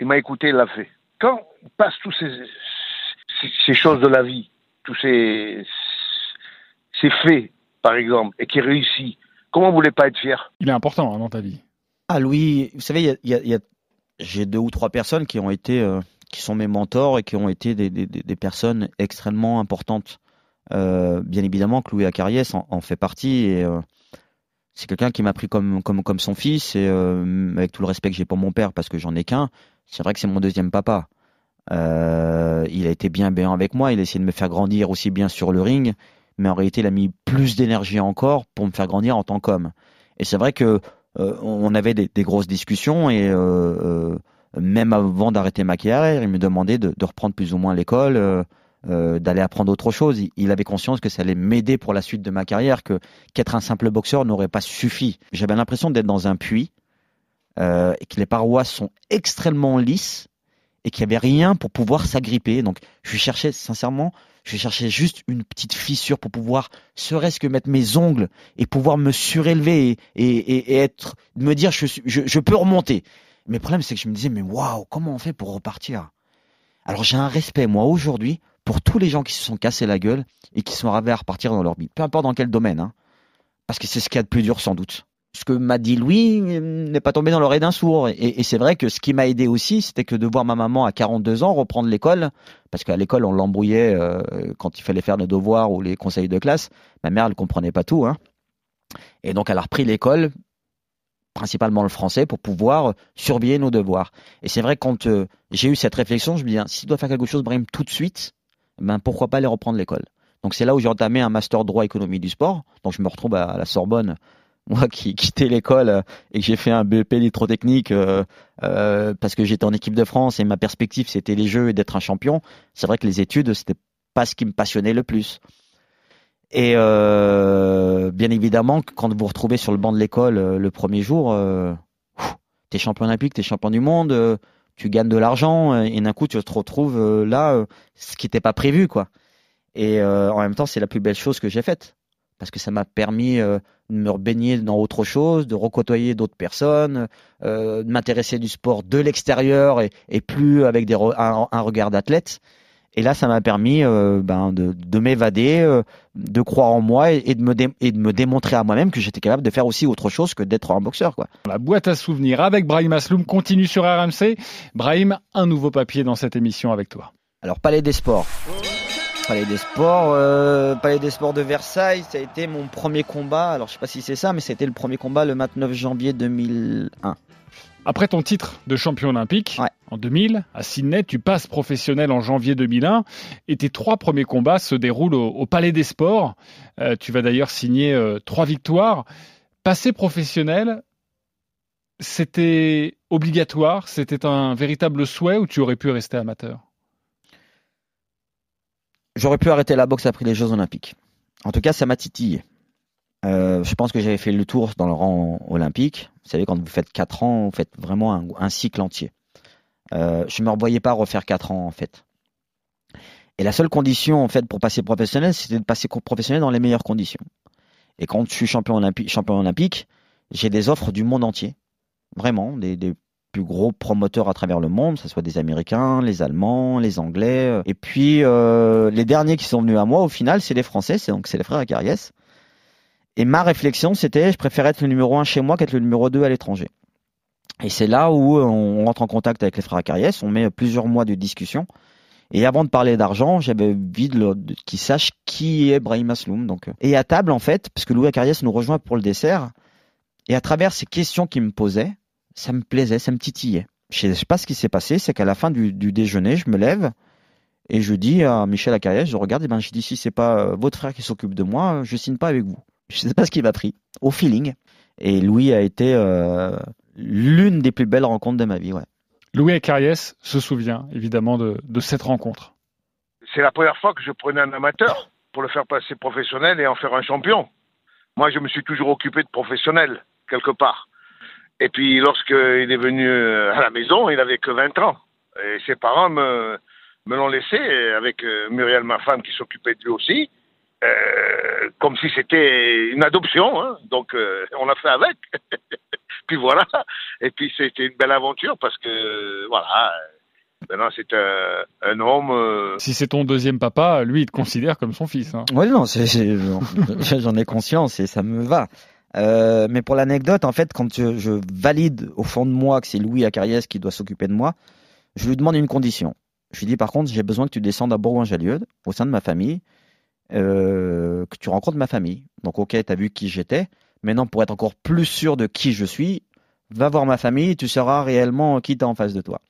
Il m'a écouté, il l'a fait. Quand il passe tous ces, ces, ces choses de la vie, tous ces, ces faits, par exemple, et qu'il réussit, comment vous voulez pas être fier? Il est important hein, dans ta vie. Ah, Louis, vous savez, il y a, il y a- il y a- j'ai deux ou trois personnes qui ont été, euh, qui sont mes mentors et qui ont été des, des- des- des personnes extrêmement importantes. Euh, bien évidemment Louis Acariès en, fait partie et euh, c'est quelqu'un qui m'a pris comme, comme, comme son fils et euh, avec tout le respect que j'ai pour mon père parce que j'en ai qu'un, c'est vrai que c'est mon deuxième papa. Il a été bien bien avec moi, il a essayé de me faire grandir aussi bien sur le ring, mais en réalité il a mis plus d'énergie encore pour me faire grandir en tant qu'homme. Et c'est vrai que on avait des, grosses discussions et même avant d'arrêter ma carrière, il me demandait de, de reprendre plus ou moins l'école, euh, d'aller apprendre autre chose. Il, avait conscience que ça allait m'aider pour la suite de ma carrière, que qu'être un simple boxeur n'aurait pas suffi. J'avais l'impression d'être dans un puits euh, et que les parois sont extrêmement lisses et qu'il n'y avait rien pour pouvoir s'agripper. Donc je cherchais sincèrement, je cherchais juste une petite fissure pour pouvoir, serait-ce que mettre mes ongles et pouvoir me surélever et, être, me dire je, je peux remonter. Mais le problème c'est que je me disais mais waouh comment on fait pour repartir? Alors j'ai un respect moi aujourd'hui pour tous les gens qui se sont cassés la gueule et qui sont arrivés à repartir dans leur vie, peu importe dans quel domaine, hein. parce que c'est ce qu'il y a de plus dur sans doute. Ce que m'a dit Louis euh, n'est pas tombé dans l'oreille d'un sourd. Et, c'est vrai que ce qui m'a aidé aussi, c'était que de voir ma maman à 42 ans reprendre l'école, parce qu'à l'école on l'embrouillait euh, quand il fallait faire les devoirs ou les conseils de classe. Ma mère elle comprenait pas tout, hein. et donc elle a repris l'école, principalement le français, pour pouvoir surveiller nos devoirs. Et c'est vrai que quand euh, j'ai eu cette réflexion, je me dis, hein, si tu dois faire quelque chose, Brahim, tout de suite, ben pourquoi pas aller reprendre l'école. Donc c'est là où j'ai entamé un master droit économie du sport. Donc je me retrouve à la Sorbonne, moi qui quittais l'école euh, et que j'ai fait un BEP électrotechnique euh, euh, parce que j'étais en équipe de France et ma perspective c'était les jeux et d'être un champion. C'est vrai que les études c'était pas ce qui me passionnait le plus. Et euh, bien évidemment, quand vous vous retrouvez sur le banc de l'école le premier jour, t'es champion olympique, t'es champion du monde, tu gagnes de l'argent euh, et d'un coup tu te retrouves euh, là, euh, ce qui n'était pas prévu quoi. Et en même temps, c'est la plus belle chose que j'ai faite parce que ça m'a permis de me baigner dans autre chose, de recôtoyer d'autres personnes, de m'intéresser du sport de l'extérieur et, plus avec des un regard d'athlète. Et là, ça m'a permis euh, ben, de, de m'évader, euh, de croire en moi et, et de me dé- et de me démontrer à moi-même que j'étais capable de faire aussi autre chose que d'être un boxeur. Quoi. La boîte à souvenirs avec Brahim Asloum continue sur RMC. Brahim, un nouveau papier dans cette émission avec toi. Alors, Palais des Sports. Palais des Sports, euh, Palais des Sports de Versailles, ça a été mon premier combat. Alors je sais pas si c'est ça, mais c'était le premier combat le 29 janvier 2001. Après ton titre de champion olympique Ouais. en 2000 à Sydney, tu passes professionnel en janvier 2001 et tes trois premiers combats se déroulent au, au Palais des Sports. Euh, tu vas d'ailleurs signer euh, trois victoires. Passer professionnel, c'était obligatoire, c'était un véritable souhait ou tu aurais pu rester amateur? J'aurais pu arrêter la boxe après les Jeux Olympiques. En tout cas, ça m'a titillé. Euh, je pense que j'avais fait le tour dans le rang olympique. Vous savez, quand vous faites 4 ans, vous faites vraiment un, cycle entier. Euh, je me revoyais pas refaire 4 ans, en fait. Et la seule condition, en fait, pour passer professionnel, c'était de passer professionnel dans les meilleures conditions. Et quand je suis champion olympique, champion olympique, j'ai des offres du monde entier. Vraiment, des, plus gros promoteurs à travers le monde, que ce soit des Américains, les Allemands, les Anglais. euh. Et puis, les derniers qui sont venus à moi, au final, c'est les Français, c'est donc c'est les frères Acariès. Et ma réflexion, c'était, je préfère être le numéro un chez moi qu'être le numéro 2 à l'étranger. Et c'est là où on rentre en contact avec les frères Acariès, on met plusieurs mois de discussion. Et avant de parler d'argent, j'avais envie qu'ils sachent qui est Brahim Asloum. Donc, euh. et à table, en fait, parce que Louis Acariès nous rejoint pour le dessert, et à travers ces questions qu'il me posait, ça me plaisait, ça me titillait. Je sais pas ce qui s'est passé, c'est qu'à la fin du, du déjeuner, je me lève et je dis à Michel Acariès, je regarde, et ben je dis si c'est pas euh, votre frère qui s'occupe de moi, je signe pas avec vous. Je sais pas ce qui m'a pris, au feeling. Et Louis a été euh, l'une des plus belles rencontres de ma vie, ouais. Louis Acariès se souvient évidemment de, de cette rencontre. C'est la première fois que je prenais un amateur pour le faire passer professionnel et en faire un champion. Moi, je me suis toujours occupé de professionnel, quelque part. Et puis, lorsqu'il est venu euh, à la maison, il avait que 20 ans. Et ses parents me, me l'ont laissé, avec euh, Muriel, ma femme, qui s'occupait de lui aussi, euh, comme si c'était une adoption. hein. Donc, euh, on a fait avec. puis voilà. Et puis, c'était une belle aventure parce que, voilà, maintenant, c'est un, un homme... euh, Si c'est ton deuxième papa, lui, il te considère comme son fils. hein. Oui, non, j'en ai conscience et ça me va. Euh, mais pour l'anecdote, en fait, quand je, je valide au fond de moi que c'est Louis Acariès qui doit s'occuper de moi, je lui demande une condition. Je lui dis par contre, j'ai besoin que tu descendes à Bourgoin-Jallieu, au sein de ma famille, euh, que tu rencontres ma famille. Donc, ok, tu as vu qui j'étais. Maintenant, pour être encore plus sûr de qui je suis, va voir ma famille, tu sauras réellement qui t'as en face de toi.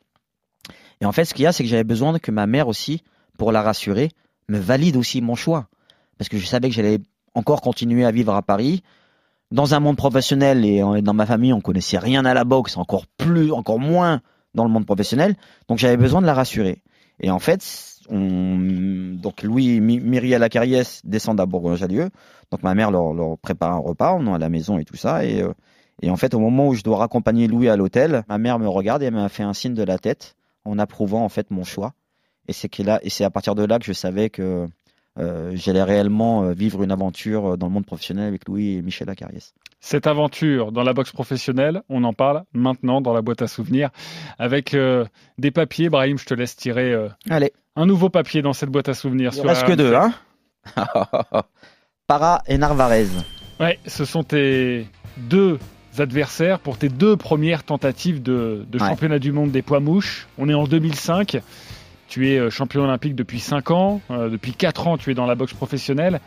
Et en fait, ce qu'il y a, c'est que j'avais besoin que ma mère aussi, pour la rassurer, me valide aussi mon choix. Parce que je savais que j'allais encore continuer à vivre à Paris, dans un monde professionnel et dans ma famille, on connaissait rien à la boxe, encore plus, encore moins dans le monde professionnel. Donc j'avais besoin de la rassurer. Et en fait, on, donc Louis Mi- Myriel Acariès descendent à Bourgoin-Jallieu. Donc ma mère leur, prépare un repas, on est à la maison et tout ça. Et, euh, et en fait, au moment où je dois raccompagner Louis à l'hôtel, ma mère me regarde et elle m'a fait un signe de la tête en approuvant en fait mon choix. Et c'est à partir de là que je savais que euh, j'allais réellement euh, vivre une aventure euh, dans le monde professionnel avec Louis et Michel Acariès. Cette aventure dans la boxe professionnelle, on en parle maintenant dans la boîte à souvenirs avec euh, des papiers. Brahim, je te laisse tirer euh, Allez, un nouveau papier dans cette boîte à souvenirs. il reste que deux, hein Para et Narvarez. Ouais, ce sont tes deux adversaires pour tes deux premières tentatives de, de Ouais. championnat du monde des poids mouches. On est en 2005. Tu es euh, champion olympique depuis 5 ans. Euh, depuis 4 ans, tu es dans la boxe professionnelle.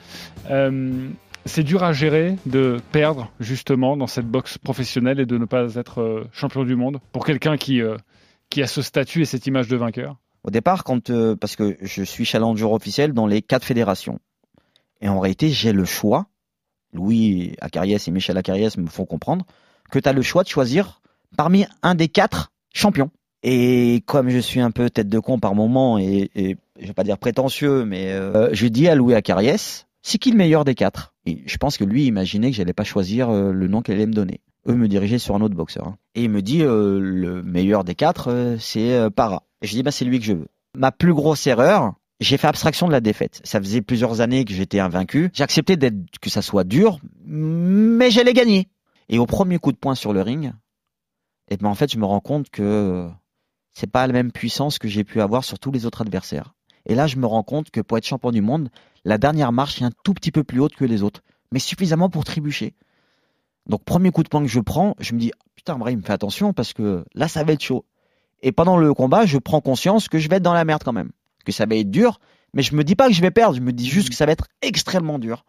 Euh, c'est dur à gérer de perdre justement dans cette boxe professionnelle et de ne pas être champion du monde pour quelqu'un qui, qui a ce statut et cette image de vainqueur? Au départ, quand parce que je suis challenger officiel dans les quatre fédérations. Et en réalité, j'ai le choix. Louis Acariès et Michel Acariès me font comprendre que tu as le choix de choisir parmi un des quatre champions. Et comme je suis un peu tête de con par moment et, et je vais pas dire prétentieux, mais euh, je dis à Louis Acariès, c'est qui le meilleur des quatre? Et je pense que lui imaginait que j'allais pas choisir euh, le nom qu'elle allait me donner. Eux me dirigeaient sur un autre boxeur. hein. Et il me dit euh, le meilleur des quatre, euh, c'est euh, Para. Et je dis bah c'est lui que je veux. Ma plus grosse erreur, j'ai fait abstraction de la défaite. Ça faisait plusieurs années que j'étais invaincu. J'ai accepté d'être que ça soit dur, mais j'allais gagner. Et au premier coup de poing sur le ring, et ben en fait je me rends compte que euh, c'est pas la même puissance que j'ai pu avoir sur tous les autres adversaires. Et là je me rends compte que pour être champion du monde, la dernière marche est un tout petit peu plus haute que les autres, mais suffisamment pour trébucher. Donc premier coup de poing que je prends, je me dis putain Brahim fais attention parce que là ça va être chaud. Et pendant le combat, je prends conscience que je vais être dans la merde quand même, que ça va être dur, Mais je me dis pas que je vais perdre, je me dis juste que ça va être extrêmement dur.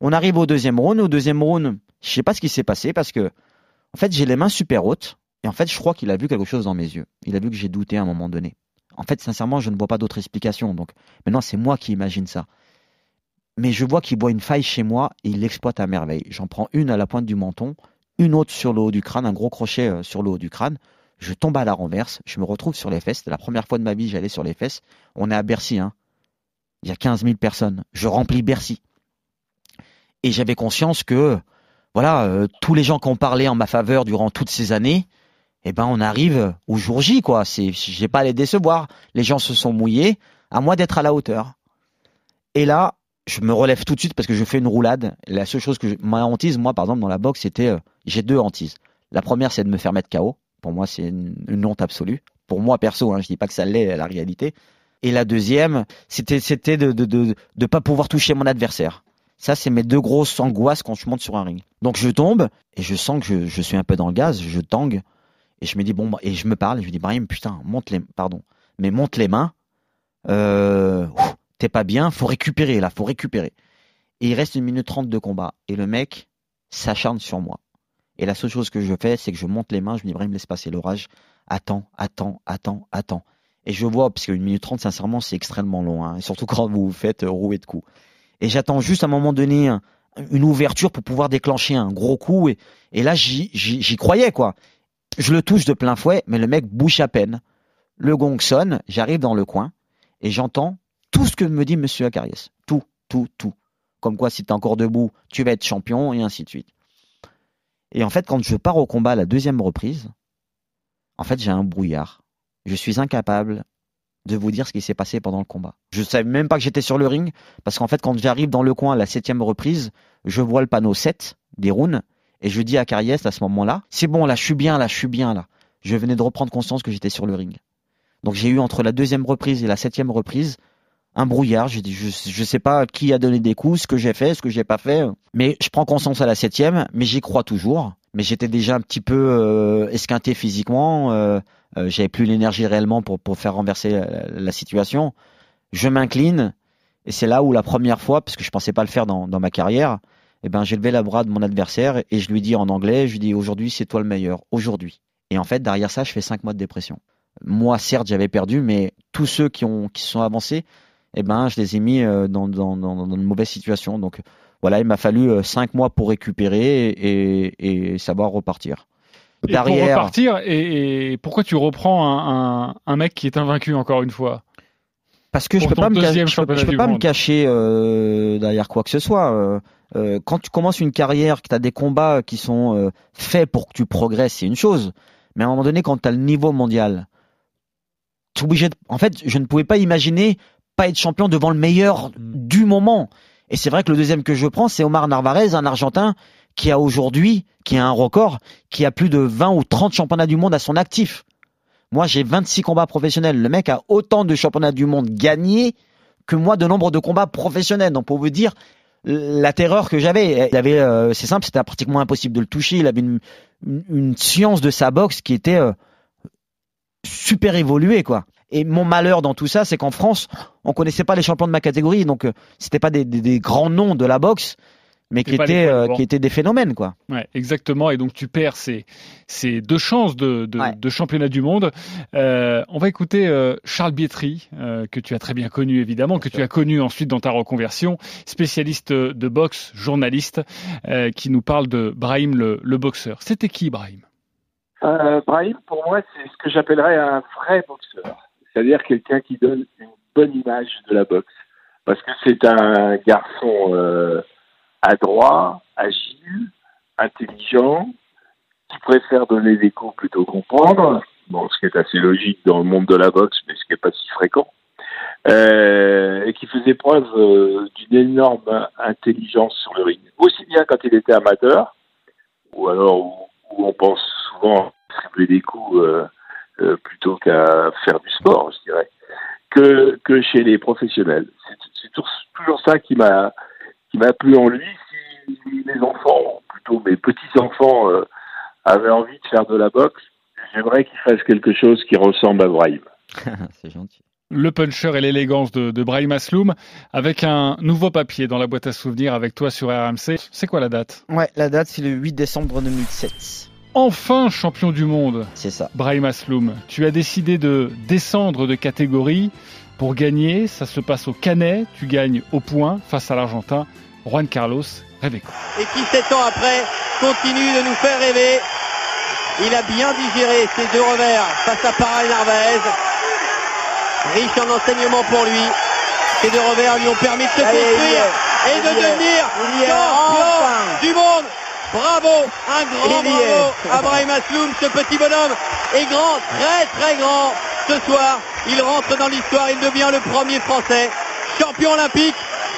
On arrive au deuxième round. Au deuxième round, je sais pas ce qui s'est passé parce que, en fait, j'ai les mains super hautes. Et en fait, je crois qu'il a vu quelque chose dans mes yeux. Il a vu que j'ai douté à un moment donné. En fait, sincèrement, je ne vois pas d'autre explication. Donc, maintenant, c'est moi qui imagine ça. Mais je vois qu'il voit une faille chez moi et il l'exploite à merveille. J'en prends une à la pointe du menton, une autre sur le haut du crâne, un gros crochet euh, sur le haut du crâne. Je tombe à la renverse, je me retrouve sur les fesses. C'était la première fois de ma vie j'allais sur les fesses. On est à Bercy, hein. Il y a 15 000 personnes. Je remplis Bercy. Et j'avais conscience que, voilà, euh, tous les gens qui ont parlé en ma faveur durant toutes ces années, eh ben, on arrive au jour J, quoi. C'est, j'ai pas à les décevoir. Les gens se sont mouillés, à moi d'être à la hauteur. Et là, je me relève tout de suite parce que je fais une roulade. La seule chose que je, ma hantise, moi, par exemple, dans la boxe, c'était, euh, j'ai deux hantises. La première, c'est de me faire mettre KO. Pour moi, c'est une, honte absolue. Pour moi, perso, hein, je dis pas que ça l'est la réalité. Et la deuxième, c'était, c'était de, de, de, de pas pouvoir toucher mon adversaire. Ça, c'est mes deux grosses angoisses quand je monte sur un ring. Donc, je tombe et je sens que je, je suis un peu dans le gaz, je tangue. Et je me dis, bon, bah, et je me parle, et je me dis, Brahim, putain, monte les, pardon, mais monte les mains. Euh, t'es pas bien, faut récupérer, là, faut récupérer. Et il reste une minute trente de combat. Et le mec s'acharne sur moi. Et la seule chose que je fais, c'est que je monte les mains, je me dis, Brahim, laisse passer l'orage. Attends, attends, attends, attends. Et je vois, parce qu'une minute trente, sincèrement, c'est extrêmement long, hein, et surtout quand vous vous faites euh, rouer de coups. Et j'attends juste à un moment donné un- une ouverture pour pouvoir déclencher un gros coup. Et, et là, j'y croyais, quoi. Je le touche de plein fouet, mais le mec bouche à peine. Le gong sonne, j'arrive dans le coin, et j'entends tout ce que me dit Monsieur Acariès. Tout, tout, tout. Comme quoi, si t'es encore debout, tu vas être champion, et ainsi de suite. Et en fait, quand je pars au combat à la deuxième reprise, en fait, j'ai un brouillard. Je suis incapable de vous dire ce qui s'est passé pendant le combat. Je savais même pas que j'étais sur le ring, parce qu'en fait, quand j'arrive dans le coin à la septième reprise, je vois le panneau 7 des runes, et je dis à Cariès à ce moment-là, c'est bon, là, je suis bien, là, je suis bien, là. Je venais de reprendre conscience que j'étais sur le ring. Donc j'ai eu entre la deuxième reprise et la septième reprise un brouillard. Je, je sais pas qui a donné des coups, ce que j'ai fait, ce que j'ai pas fait. Mais je prends conscience à la septième, mais j'y crois toujours. Mais j'étais déjà un petit peu euh, esquinté physiquement. Euh, euh, J'avais plus l'énergie réellement pour, faire renverser la, situation. Je m'incline et c'est là où la première fois, parce que je pensais pas le faire dans ma carrière, eh ben j'ai levé la bras de mon adversaire et je lui dis en anglais, je lui dis aujourd'hui c'est toi le meilleur, aujourd'hui. Et en fait derrière ça, je fais cinq mois de dépression. Moi certes j'avais perdu, mais tous ceux qui ont qui se sont avancés, eh ben je les ai mis euh, dans, dans, dans, dans une mauvaise situation. Donc voilà, il m'a fallu euh, cinq mois pour récupérer et, et savoir repartir. Et pour repartir, et, et pourquoi tu reprends un, un, un mec qui est invaincu encore une fois? Parce que je peux pas me je peux, je pas me cacher euh, derrière quoi que ce soit. Euh, euh, quand tu commences une carrière, que tu as des combats qui sont euh, faits pour que tu progresses, c'est une chose. Mais à un moment donné, quand tu as le niveau mondial, t'es obligé de... En fait, je ne pouvais pas imaginer pas être champion devant le meilleur du moment. Et c'est vrai que le deuxième que je prends, c'est Omar Narvarez, un Argentin qui a aujourd'hui, qui a un record, qui a plus de 20 ou 30 championnats du monde à son actif. Moi, j'ai 26 combats professionnels. Le mec a autant de championnats du monde gagnés que moi de nombre de combats professionnels. Donc, pour vous dire la terreur que j'avais, il avait, euh, c'est simple, c'était pratiquement impossible de le toucher. Il avait une, science de sa boxe qui était euh, super évoluée, quoi. Et mon malheur dans tout ça, c'est qu'en France, on connaissait pas les champions de ma catégorie, donc euh, c'était pas des grands noms de la boxe, mais qui étaient, euh, qui étaient des phénomènes, quoi. Ouais, exactement. Et donc tu perds ces, ces deux chances de, de, de championnat du monde. Euh, on va écouter euh, Charles Bietri, euh, que tu as très bien connu évidemment, que tu as connu ensuite dans ta reconversion, spécialiste de boxe, journaliste, euh, qui nous parle de Brahim le, le boxeur. C'était qui Brahim? Euh, Brahim, pour moi, c'est ce que j'appellerais un vrai boxeur. C'est-à-dire quelqu'un qui donne une bonne image de la boxe. Parce que c'est un garçon euh, adroit, agile, intelligent, qui préfère donner des coups plutôt qu'on prendre. Bon, ce qui est assez logique dans le monde de la boxe, mais ce qui n'est pas si fréquent. Euh, et qui faisait preuve euh, d'une énorme intelligence sur le ring. Aussi bien quand il était amateur, ou alors où, on pense souvent à distribuer des coups euh, plutôt qu'à faire du sport, je dirais, que, que chez les professionnels. C'est toujours ça qui m'a qui m'a plu en lui. Si les enfants, plutôt mes petits enfants, euh, avaient envie de faire de la boxe, j'aimerais qu'ils fassent quelque chose qui ressemble à Brahim. c'est gentil. le puncher et l'élégance de, de Brahim Asloum avec un nouveau papier dans la boîte à souvenirs avec toi sur RMC. C'est quoi la date? Ouais, la date c'est le 8 décembre 2007. Enfin champion du monde. C'est ça. Brahim Asloum, tu as décidé de descendre de catégorie pour gagner. Ça se passe au Canet. Tu gagnes au point face à l'Argentin Juan Carlos Rebeco. Et qui, sept ans après, continue de nous faire rêver. Il a bien digéré ces deux revers face à Parral Narvaez. Riche en enseignements pour lui. Ces deux revers lui ont permis de se construire et de devenir champion du monde. Bravo, un grand bravo à Brahim Asloum, ce petit bonhomme est grand, très très grand. Ce soir, il rentre dans l'histoire, il devient le premier Français, champion olympique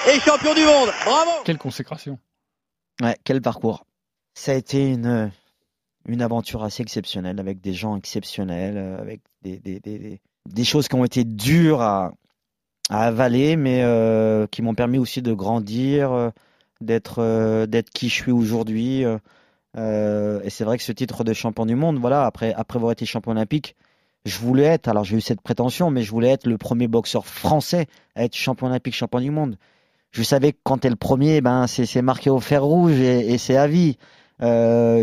et champion du monde. Bravo Quelle consécration Ouais, quel parcours. Ça a été une, une aventure assez exceptionnelle, avec des gens exceptionnels, euh, avec des, des, des, des choses qui ont été dures à, à avaler, mais euh, qui m'ont permis aussi de grandir, euh, d'être euh, d'être qui je suis aujourd'hui. euh, euh, et c'est vrai que ce titre de champion du monde, voilà, après, après avoir été champion olympique, je voulais être, alors j'ai eu cette prétention, mais je voulais être le premier boxeur français à être champion olympique, champion du monde. Je savais que quand t'es le premier, ben c'est marqué au fer rouge et, c'est à vie. Il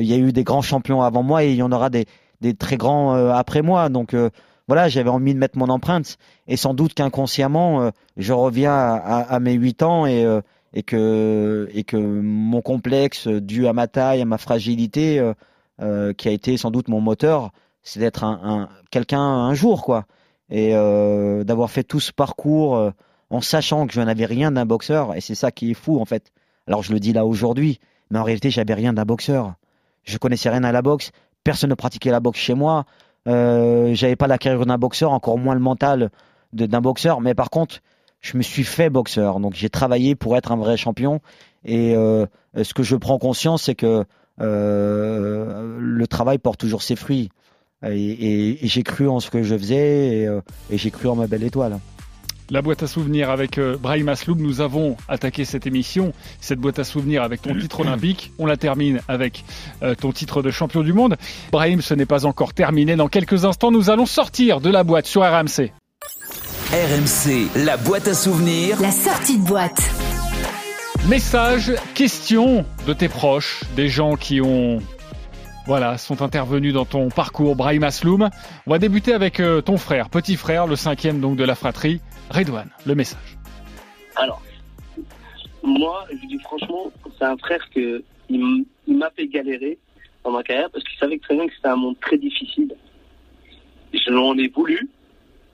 y a eu des grands champions avant moi et il y en aura des, des très grands après moi. Donc voilà, j'avais envie de mettre mon empreinte et sans doute qu'inconsciemment, je reviens à, à, mes 8 ans et, et, que, et que mon complexe dû à ma taille, à ma fragilité, euh, euh, qui a été sans doute mon moteur, c'est d'être un, un, quelqu'un un jour, quoi. Et euh, d'avoir fait tout ce parcours en sachant que je n'avais rien d'un boxeur, et c'est ça qui est fou en fait. Alors je le dis là aujourd'hui, mais en réalité j'avais rien d'un boxeur. Je connaissais rien à la boxe, personne ne pratiquait la boxe chez moi, euh, j'avais pas la carrière d'un boxeur, encore moins le mental d'un boxeur, mais par contre je me suis fait boxeur, donc j'ai travaillé pour être un vrai champion. Et euh, ce que je prends conscience, c'est que euh, le travail porte toujours ses fruits. Et, j'ai cru en ce que je faisais et, euh, et j'ai cru en ma belle étoile. La boîte à souvenirs avec Brahim Asloum, nous avons attaqué cette émission, cette boîte à souvenirs avec ton titre olympique. On la termine avec ton titre de champion du monde. Brahim, ce n'est pas encore terminé. Dans quelques instants, nous allons sortir de la boîte sur RMC. RMC, la boîte à souvenirs. La sortie de boîte. Messages, questions de tes proches, des gens qui ont voilà, sont intervenus dans ton parcours, Brahim Asloum. On va débuter avec euh, ton frère, petit frère, le cinquième donc de la fratrie, Redouane. Le message. Alors, moi, je dis franchement, c'est un frère que il m'a fait galérer dans ma carrière parce qu'il savait très bien que c'était un monde très difficile. Je l'en ai voulu,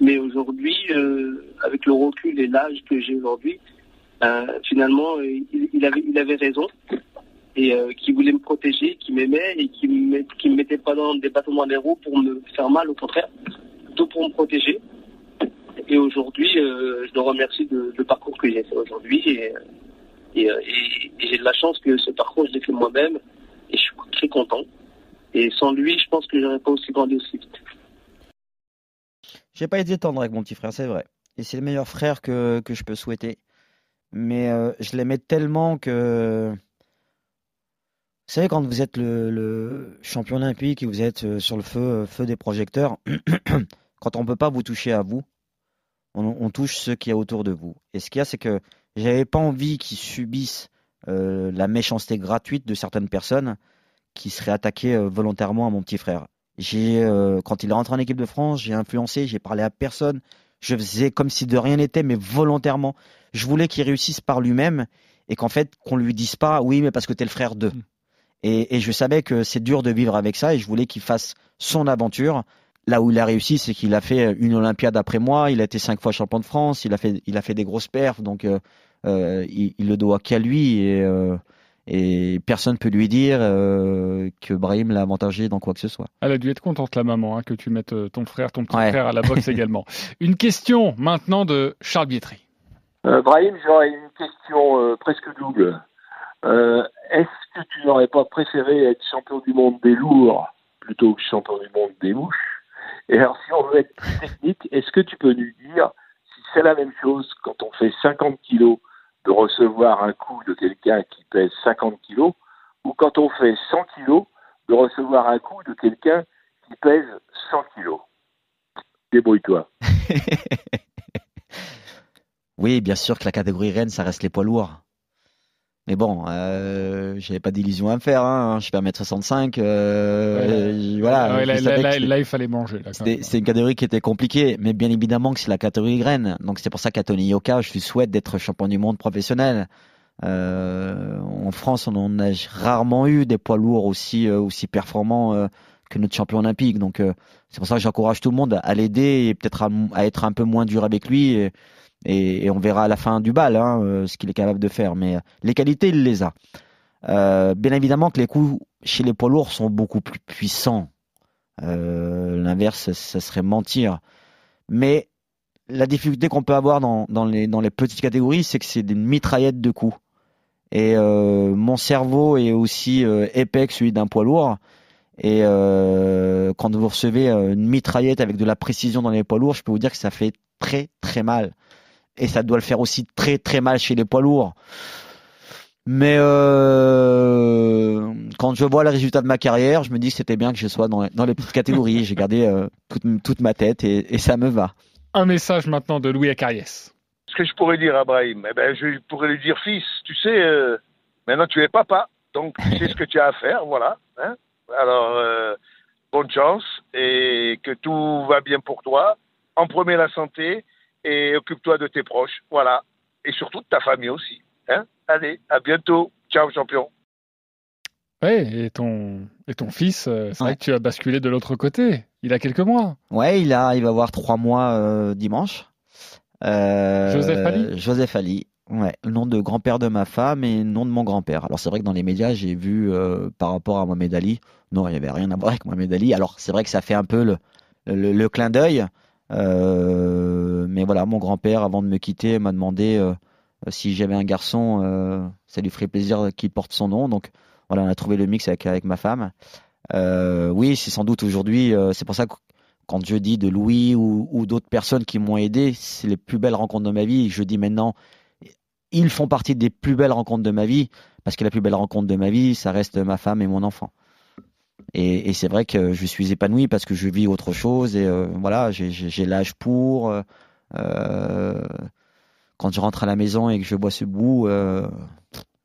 mais aujourd'hui, euh, avec le recul et l'âge que j'ai aujourd'hui, euh, finalement, euh, il, avait, il avait raison et euh, qui voulait me protéger, qui m'aimait et qui me, qui me mettait pas dans des dans les roues pour me faire mal, au contraire, plutôt pour me protéger. Et aujourd'hui, euh, je le remercie de, parcours que j'ai fait aujourd'hui. Et, et, euh, et- et j'ai de la chance que ce parcours, je l'ai fait moi-même. Et je suis très content. Et sans lui, je pense que j'aurais pas aussi grandi aussi vite. J'ai pas été tendre avec mon petit frère, c'est vrai. Et c'est le meilleur frère que, que je peux souhaiter. Mais euh, je l'aimais tellement que. Vous savez, quand vous êtes le, le champion olympique et vous êtes euh, sur le feu, euh, feu des projecteurs, quand on peut pas vous toucher à vous, on, touche ceux qui y a autour de vous. Et ce qu'il y a, c'est que j'avais pas envie qu'ils subissent la méchanceté gratuite de certaines personnes qui seraient attaquées volontairement à mon petit frère. J'ai, euh, quand il est rentré en équipe de France, j'ai influencé, j'ai parlé à personne. Je faisais comme si de rien n'était, mais volontairement. Je voulais qu'il réussisse par lui-même et qu'en fait, qu'on lui dise pas, oui, mais parce que t'es le frère d'eux. Et, et je savais que c'est dur de vivre avec ça et je voulais qu'il fasse son aventure. Là où il a réussi, c'est qu'il a fait une Olympiade après moi. Il a été cinq fois champion de France. Il a fait, il a fait des grosses perfs. Donc, euh, euh, il, il le doit qu'à lui et, et personne peut lui dire euh, que Brahim l'a avantagé dans quoi que ce soit. Elle a dû être contente, la maman, hein, que tu mettes euh, ton frère, ton petit Ouais. frère à la boxe également. Une question maintenant de Charles Bietri. Euh, Brahim, j'aurais une question euh, presque double. Euh, Est-ce que tu n'aurais pas préféré être champion du monde des lourds plutôt que champion du monde des mouches? Et alors, si on veut être plus technique, est-ce que tu peux nous dire si c'est la même chose quand on fait 50 kilos de recevoir un coup de quelqu'un qui pèse 50 kilos ou quand on fait 100 kilos de recevoir un coup de quelqu'un qui pèse 100 kilos Débrouille-toi. Oui, bien sûr que la catégorie reine, ça reste les poids lourds. Mais bon, euh, j'avais pas d'illusion à me faire. Hein. Je suis pas 1m65. Euh, Ouais. voilà. Ouais, là, il fallait manger. c'est une catégorie qui était compliquée, mais bien évidemment que c'est la catégorie graine. Donc c'est pour ça qu'à Tony Yoka, je lui souhaite d'être champion du monde professionnel. Euh, en France, on en a rarement eu des poids lourds aussi euh, aussi performants euh, que notre champion olympique. Donc euh, c'est pour ça que j'encourage tout le monde à l'aider et peut-être à, à être un peu moins dur avec lui. Et, et, on verra à la fin du bal hein, euh, ce qu'il est capable de faire. Mais euh, les qualités, il les a. Euh, bien évidemment que les coups chez les poids lourds sont beaucoup plus puissants. L'inverse, ça serait mentir. Mais la difficulté qu'on peut avoir dans, les, petites catégories, c'est que c'est des mitraillettes de coups. Et mon cerveau est aussi épais que celui d'un poids lourd. Et quand vous recevez une mitraillette avec de la précision dans les poids lourds, je peux vous dire que ça fait très très mal. Et ça doit le faire aussi très très mal chez les poids lourds. Mais euh, quand je vois le résultat de ma carrière, je me dis que c'était bien que je sois dans, dans les petites catégories. J'ai gardé euh, toute, toute ma tête et, et ça me va. Un message maintenant de Louis Acariès. Ce que je pourrais dire à Brahim, eh ben, je pourrais lui dire, fils, tu sais, euh, maintenant tu es papa, donc tu sais ce que tu as à faire, voilà. Hein Alors, euh, bonne chance et que tout va bien pour toi. En premier, la santé et occupe-toi de tes proches, voilà. Et surtout de ta famille aussi. Hein Allez, à bientôt. Ciao, champion. Ouais, et ton, et ton fils, euh, c'est vrai que tu as basculé de l'autre côté. Il a quelques mois. Ouais, il a, il va avoir trois mois euh, dimanche. Euh, Joseph Ali Joseph Ali. Ouais, le nom de grand-père de ma femme et le nom de mon grand-père. Alors c'est vrai que dans les médias, j'ai vu euh, par rapport à Mohamed Ali, non, il n'y avait rien à voir avec Mohamed Ali. Alors c'est vrai que ça fait un peu le, le, le clin d'œil. Euh, mais voilà, mon grand-père, avant de me quitter, m'a demandé euh, si j'avais un garçon, euh, ça lui ferait plaisir qu'il porte son nom. Donc voilà, on a trouvé le mix avec, ma femme. Euh, oui, c'est sans doute aujourd'hui, euh, c'est pour ça que quand je dis de Louis ou, d'autres personnes qui m'ont aidé, c'est les plus belles rencontres de ma vie. Je dis maintenant, ils font partie des plus belles rencontres de ma vie, parce que la plus belle rencontre de ma vie, ça reste ma femme et mon enfant. Et, c'est vrai que je suis épanoui parce que je vis autre chose et euh, voilà, j'ai- l'âge pour. euh, euh, quand je rentre à la maison et que je bois ce bout, euh,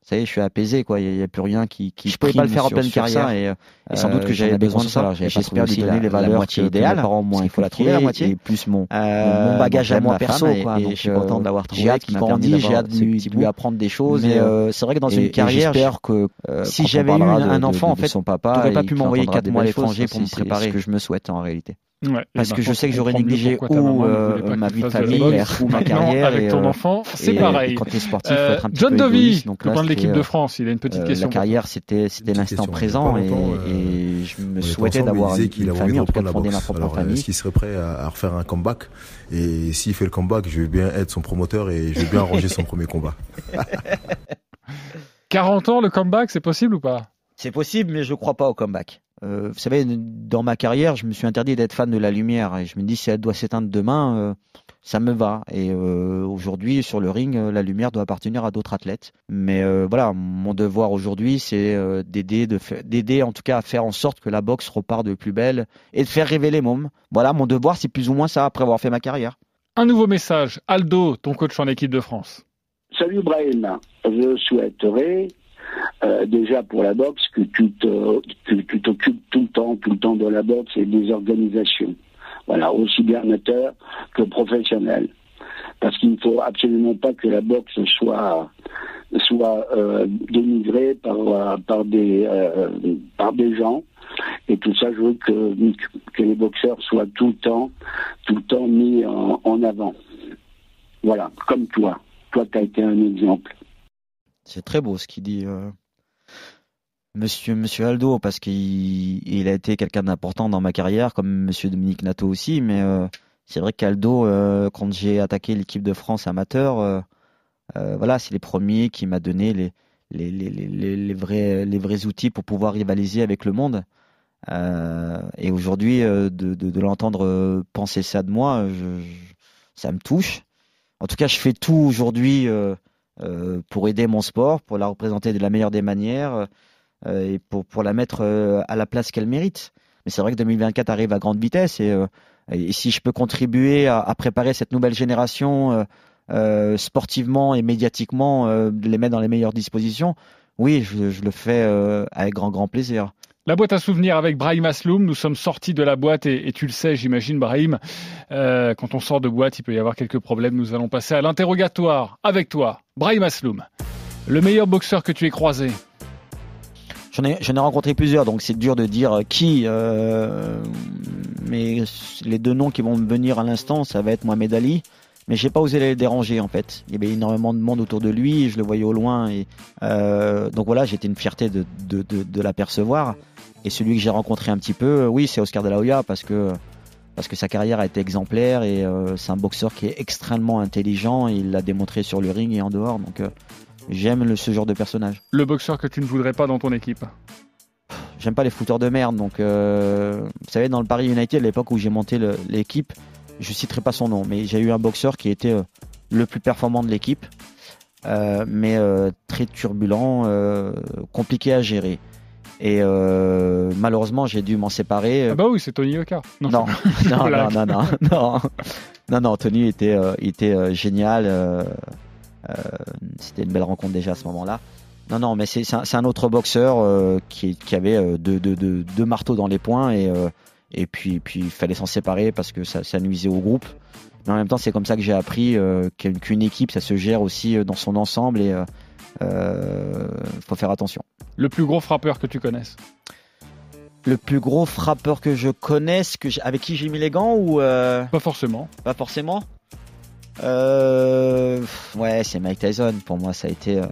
ça y est, je suis apaisé quoi. Il n'y a, plus rien qui. qui je pouvais pas le faire en pleine carrière et, euh, Et sans doute que j'avais avais besoin de ça. J'espère lui donner aussi les la- la valeurs moitié idéale, parents parce qu'il faut la trouver, la moitié. et plus mon, Euh, mon bagage à moi perso quoi. et Donc, je suis euh, content d'avoir J'ai trouvé hâte qui qu'il grandisse, j'ai hâte de lui, apprendre des choses. Mais, euh, c'est vrai que dans une carrière, j'espère que, euh, euh, si j'avais eu un enfant, en fait, son papa j'aurais pas pu m'envoyer quatre mois à l'étranger pour me préparer. ce que je me souhaite en réalité. Ouais, Parce que je sais que j'aurais négligé ou ne euh, que ma vie de famille ou ma carrière. avec ton euh, enfant, c'est pareil. et quand t'es sportif, faut Euh, être un petit John peu là, copain de l'équipe de France, il a une petite euh, question. La carrière, c'était c'était l'instant présent Il et, et je me souhaitais d'avoir une, qu'il famille, en tout cas de la fonder ma propre Alors, famille. est-ce qu'il serait prêt à, à refaire un comeback? Et s'il fait le comeback, je vais bien être son promoteur et je vais bien arranger son premier combat. 40 ans, le comeback, c'est possible ou pas? C'est possible, mais je crois pas au comeback. Euh, vous savez, dans ma carrière, je me suis interdit d'être fan de la lumière et je me dis si elle doit s'éteindre demain, euh, ça me va. Et euh, aujourd'hui, sur le ring, la lumière doit appartenir à d'autres athlètes. Mais euh, voilà, mon devoir aujourd'hui, c'est euh, d'aider, de d'aider en tout cas à faire en sorte que la boxe repart de plus belle et de faire rêver les mômes. Voilà, mon devoir, c'est plus ou moins ça après avoir fait ma carrière. Un nouveau message. Aldo, ton coach en équipe de France. Salut Brahim, je souhaiterais euh, déjà pour la boxe que tu t'occupes tout le temps, tout le temps de la boxe et des organisations. Voilà, aussi bien amateur que professionnel. Parce qu'il ne faut absolument pas que la boxe soit soit euh, dénigrée par par des euh, par des gens et tout ça je veux que que les boxeurs soient tout le temps tout le temps mis en, en avant voilà comme toi toi tu as été un exemple C'est très beau ce qu'il dit, euh, Monsieur, Monsieur Aldo, parce qu'il il a été quelqu'un d'important dans ma carrière, comme Monsieur Dominique Nato aussi. Mais euh, c'est vrai qu'Aldo, euh, quand j'ai attaqué l'équipe de France amateur, euh, voilà, c'est les premiers qui m'a donné les, les, les, les, les vrais, les vrais outils pour pouvoir rivaliser avec le monde. Et aujourd'hui, de, de, l'entendre penser ça de moi, ça me touche. En tout cas, je fais tout aujourd'hui pour aider mon sport, pour la représenter de la meilleure des manières euh, et pour, pour la mettre euh, à la place qu'elle mérite. Mais c'est vrai que 2024 arrive à grande vitesse et, euh, et si je peux contribuer à, à préparer cette nouvelle génération euh, euh, sportivement et médiatiquement, euh, de les mettre dans les meilleures dispositions, oui, je, je le fais euh, avec grand grand plaisir. La boîte à souvenirs avec Brahim Asloum. Nous sommes sortis de la boîte et, tu le sais, j'imagine, Brahim. euh, quand on sort de boîte, il peut y avoir quelques problèmes. Nous allons passer à l'interrogatoire avec toi, Brahim Asloum. Le meilleur boxeur que tu aies croisé. J'en ai, rencontré plusieurs, donc c'est dur de dire euh, qui. euh, mais les deux noms qui vont me venir à l'instant, ça va être Mohamed Ali. Mais j'ai pas osé les déranger en fait. Il y avait énormément de monde autour de lui, je le voyais au loin. Et donc voilà, j'étais une fierté de l'apercevoir. Et celui que j'ai rencontré un petit peu, euh, oui, c'est Oscar de la Hoya parce que parce que sa carrière a été exemplaire et euh, c'est un boxeur qui est extrêmement intelligent. Et il l'a démontré sur le ring et en dehors. Donc euh, j'aime ce genre de personnage. Le boxeur que tu ne voudrais pas dans ton équipe. J'aime pas les fouteurs de merde. Donc, euh, vous savez, dans le Paris United, à l'époque où j'ai monté l'équipe, je citerai pas son nom, mais j'ai eu un boxeur qui était le plus performant de l'équipe, mais très turbulent, compliqué à gérer. Et euh, malheureusement, j'ai dû m'en séparer. Ah bah oui, c'est Tony Yoka. Non, non, non, non, non, non, non, non, Tony était, euh, était euh, génial. euh, euh, C'était une belle rencontre déjà à ce moment-là. Non, non, mais c'est un, un autre boxeur euh, qui, qui avait euh, deux, deux, deux, deux marteaux dans les poings et, euh, et puis, puis il fallait s'en séparer parce que ça, ça nuisait au groupe. Mais en même temps, c'est comme ça que j'ai appris euh, qu'une équipe, ça se gère aussi euh, dans son ensemble et euh, euh, faut faire attention. Le plus gros frappeur que tu connaisses. Le plus gros frappeur que je connaisse, que avec qui j'ai mis les gants ou euh, Pas forcément. Pas forcément. Euh, ouais, c'est Mike Tyson. Pour moi, ça a été. euh,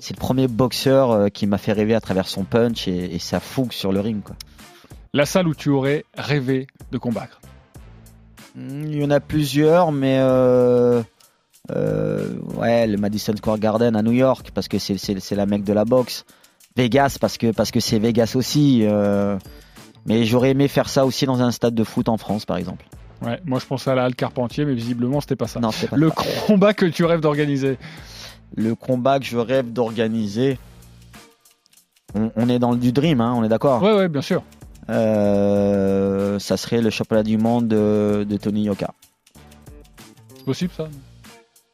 c'est le premier boxeur euh, qui m'a fait rêver à travers son punch et, et sa fougue sur le ring. Quoi. La salle où tu aurais rêvé de combattre. Hmm, Il y en a plusieurs, mais euh, euh, ouais, le Madison Square Garden à New York parce que c'est la mecque de la boxe. Vegas parce que parce que c'est Vegas aussi. euh, mais j'aurais aimé faire ça aussi dans un stade de foot en France, par exemple. Ouais, moi je pensais à la Halle Carpentier, mais visiblement c'était pas ça. Non, c'était pas Le ça. combat que tu rêves d'organiser. Le combat que je rêve d'organiser. On, on est dans le du dream, hein, on est d'accord? Ouais, ouais, bien sûr. Euh, ça serait le championnat du monde de, de Tony Yoka. C'est possible ça?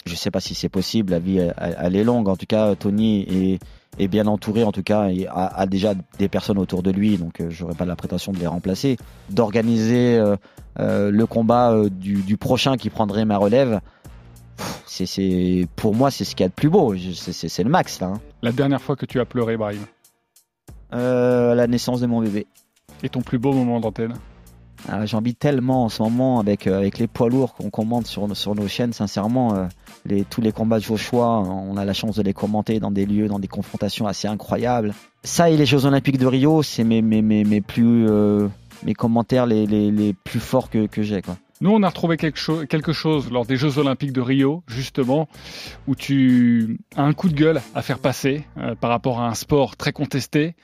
Je sais pas si c'est possible, la vie elle, elle est longue. En tout cas, Tony est, est bien entouré, en tout cas, et a, a déjà des personnes autour de lui, donc euh, j'aurais pas la prétention de les remplacer. D'organiser euh, euh, le combat du, du prochain qui prendrait ma relève, c'est, pour moi, c'est ce qu'il y a de plus beau. C'est, le max, là. hein. La dernière fois que tu as pleuré, Brahim? La naissance de mon bébé. Et ton plus beau moment d'antenne? Ah, J'en vis tellement en ce moment avec, euh, avec les poids lourds qu'on commente sur, sur nos chaînes, sincèrement. euh, les, tous les combats de Joshua, on a la chance de les commenter dans des lieux, dans des confrontations assez incroyables. Ça et les Jeux Olympiques de Rio, c'est mes, mes, mes, mes euh, mes commentaires les, les, les plus forts que, que j'ai. Nous, on a retrouvé quelque, cho- quelque chose lors des Jeux Olympiques de Rio, justement, où tu as un coup de gueule à faire passer par rapport à un sport très contesté,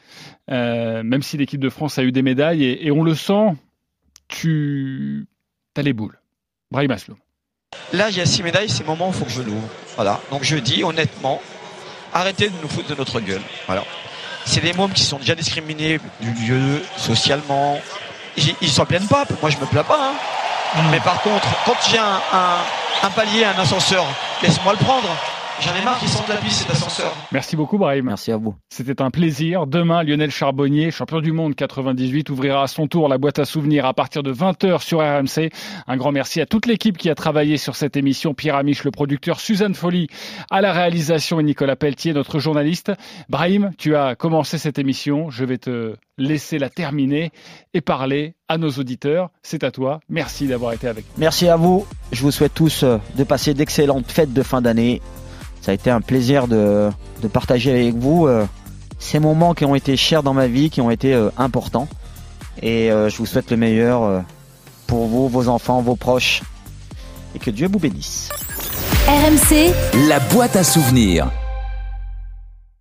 même si l'équipe de France a eu des médailles, et on le sent, tu as les boules. Brahim Asloum. Là, il y a six médailles, c'est le moment où il faut que je l'ouvre. Voilà. Donc je dis honnêtement, arrêtez de nous foutre de notre gueule. Voilà. C'est des mômes qui sont déjà discriminés du lieu, socialement. Ils, s'en plaignent pas. Moi, je me plains pas. hein. Mais par contre, quand j'ai un, un, un palier, un ascenseur, laisse-moi le prendre. J'en ai marre qu'ils sentent la piste, cet ascenseur. Merci beaucoup, Brahim. Merci à vous. C'était un plaisir. Demain, Lionel Charbonnier, champion du monde 98, ouvrira à son tour la boîte à souvenirs à partir de 20h sur RMC. Un grand merci à toute l'équipe qui a travaillé sur cette émission. Pierre Amiche, le producteur, Suzanne Folly à la réalisation et Nicolas Pelletier, notre journaliste. Brahim, tu as commencé cette émission. Je vais te laisser la terminer et parler à nos auditeurs. C'est à toi. Merci d'avoir été avec nous. Merci à vous. Je vous souhaite tous de passer d'excellentes fêtes de fin d'année. Ça a été un plaisir de, de partager avec vous euh, ces moments qui ont été chers dans ma vie, qui ont été euh, importants. Et euh, je vous souhaite le meilleur euh, pour vous, vos enfants, vos proches. Et que Dieu vous bénisse. RMC, La boîte à souvenirs.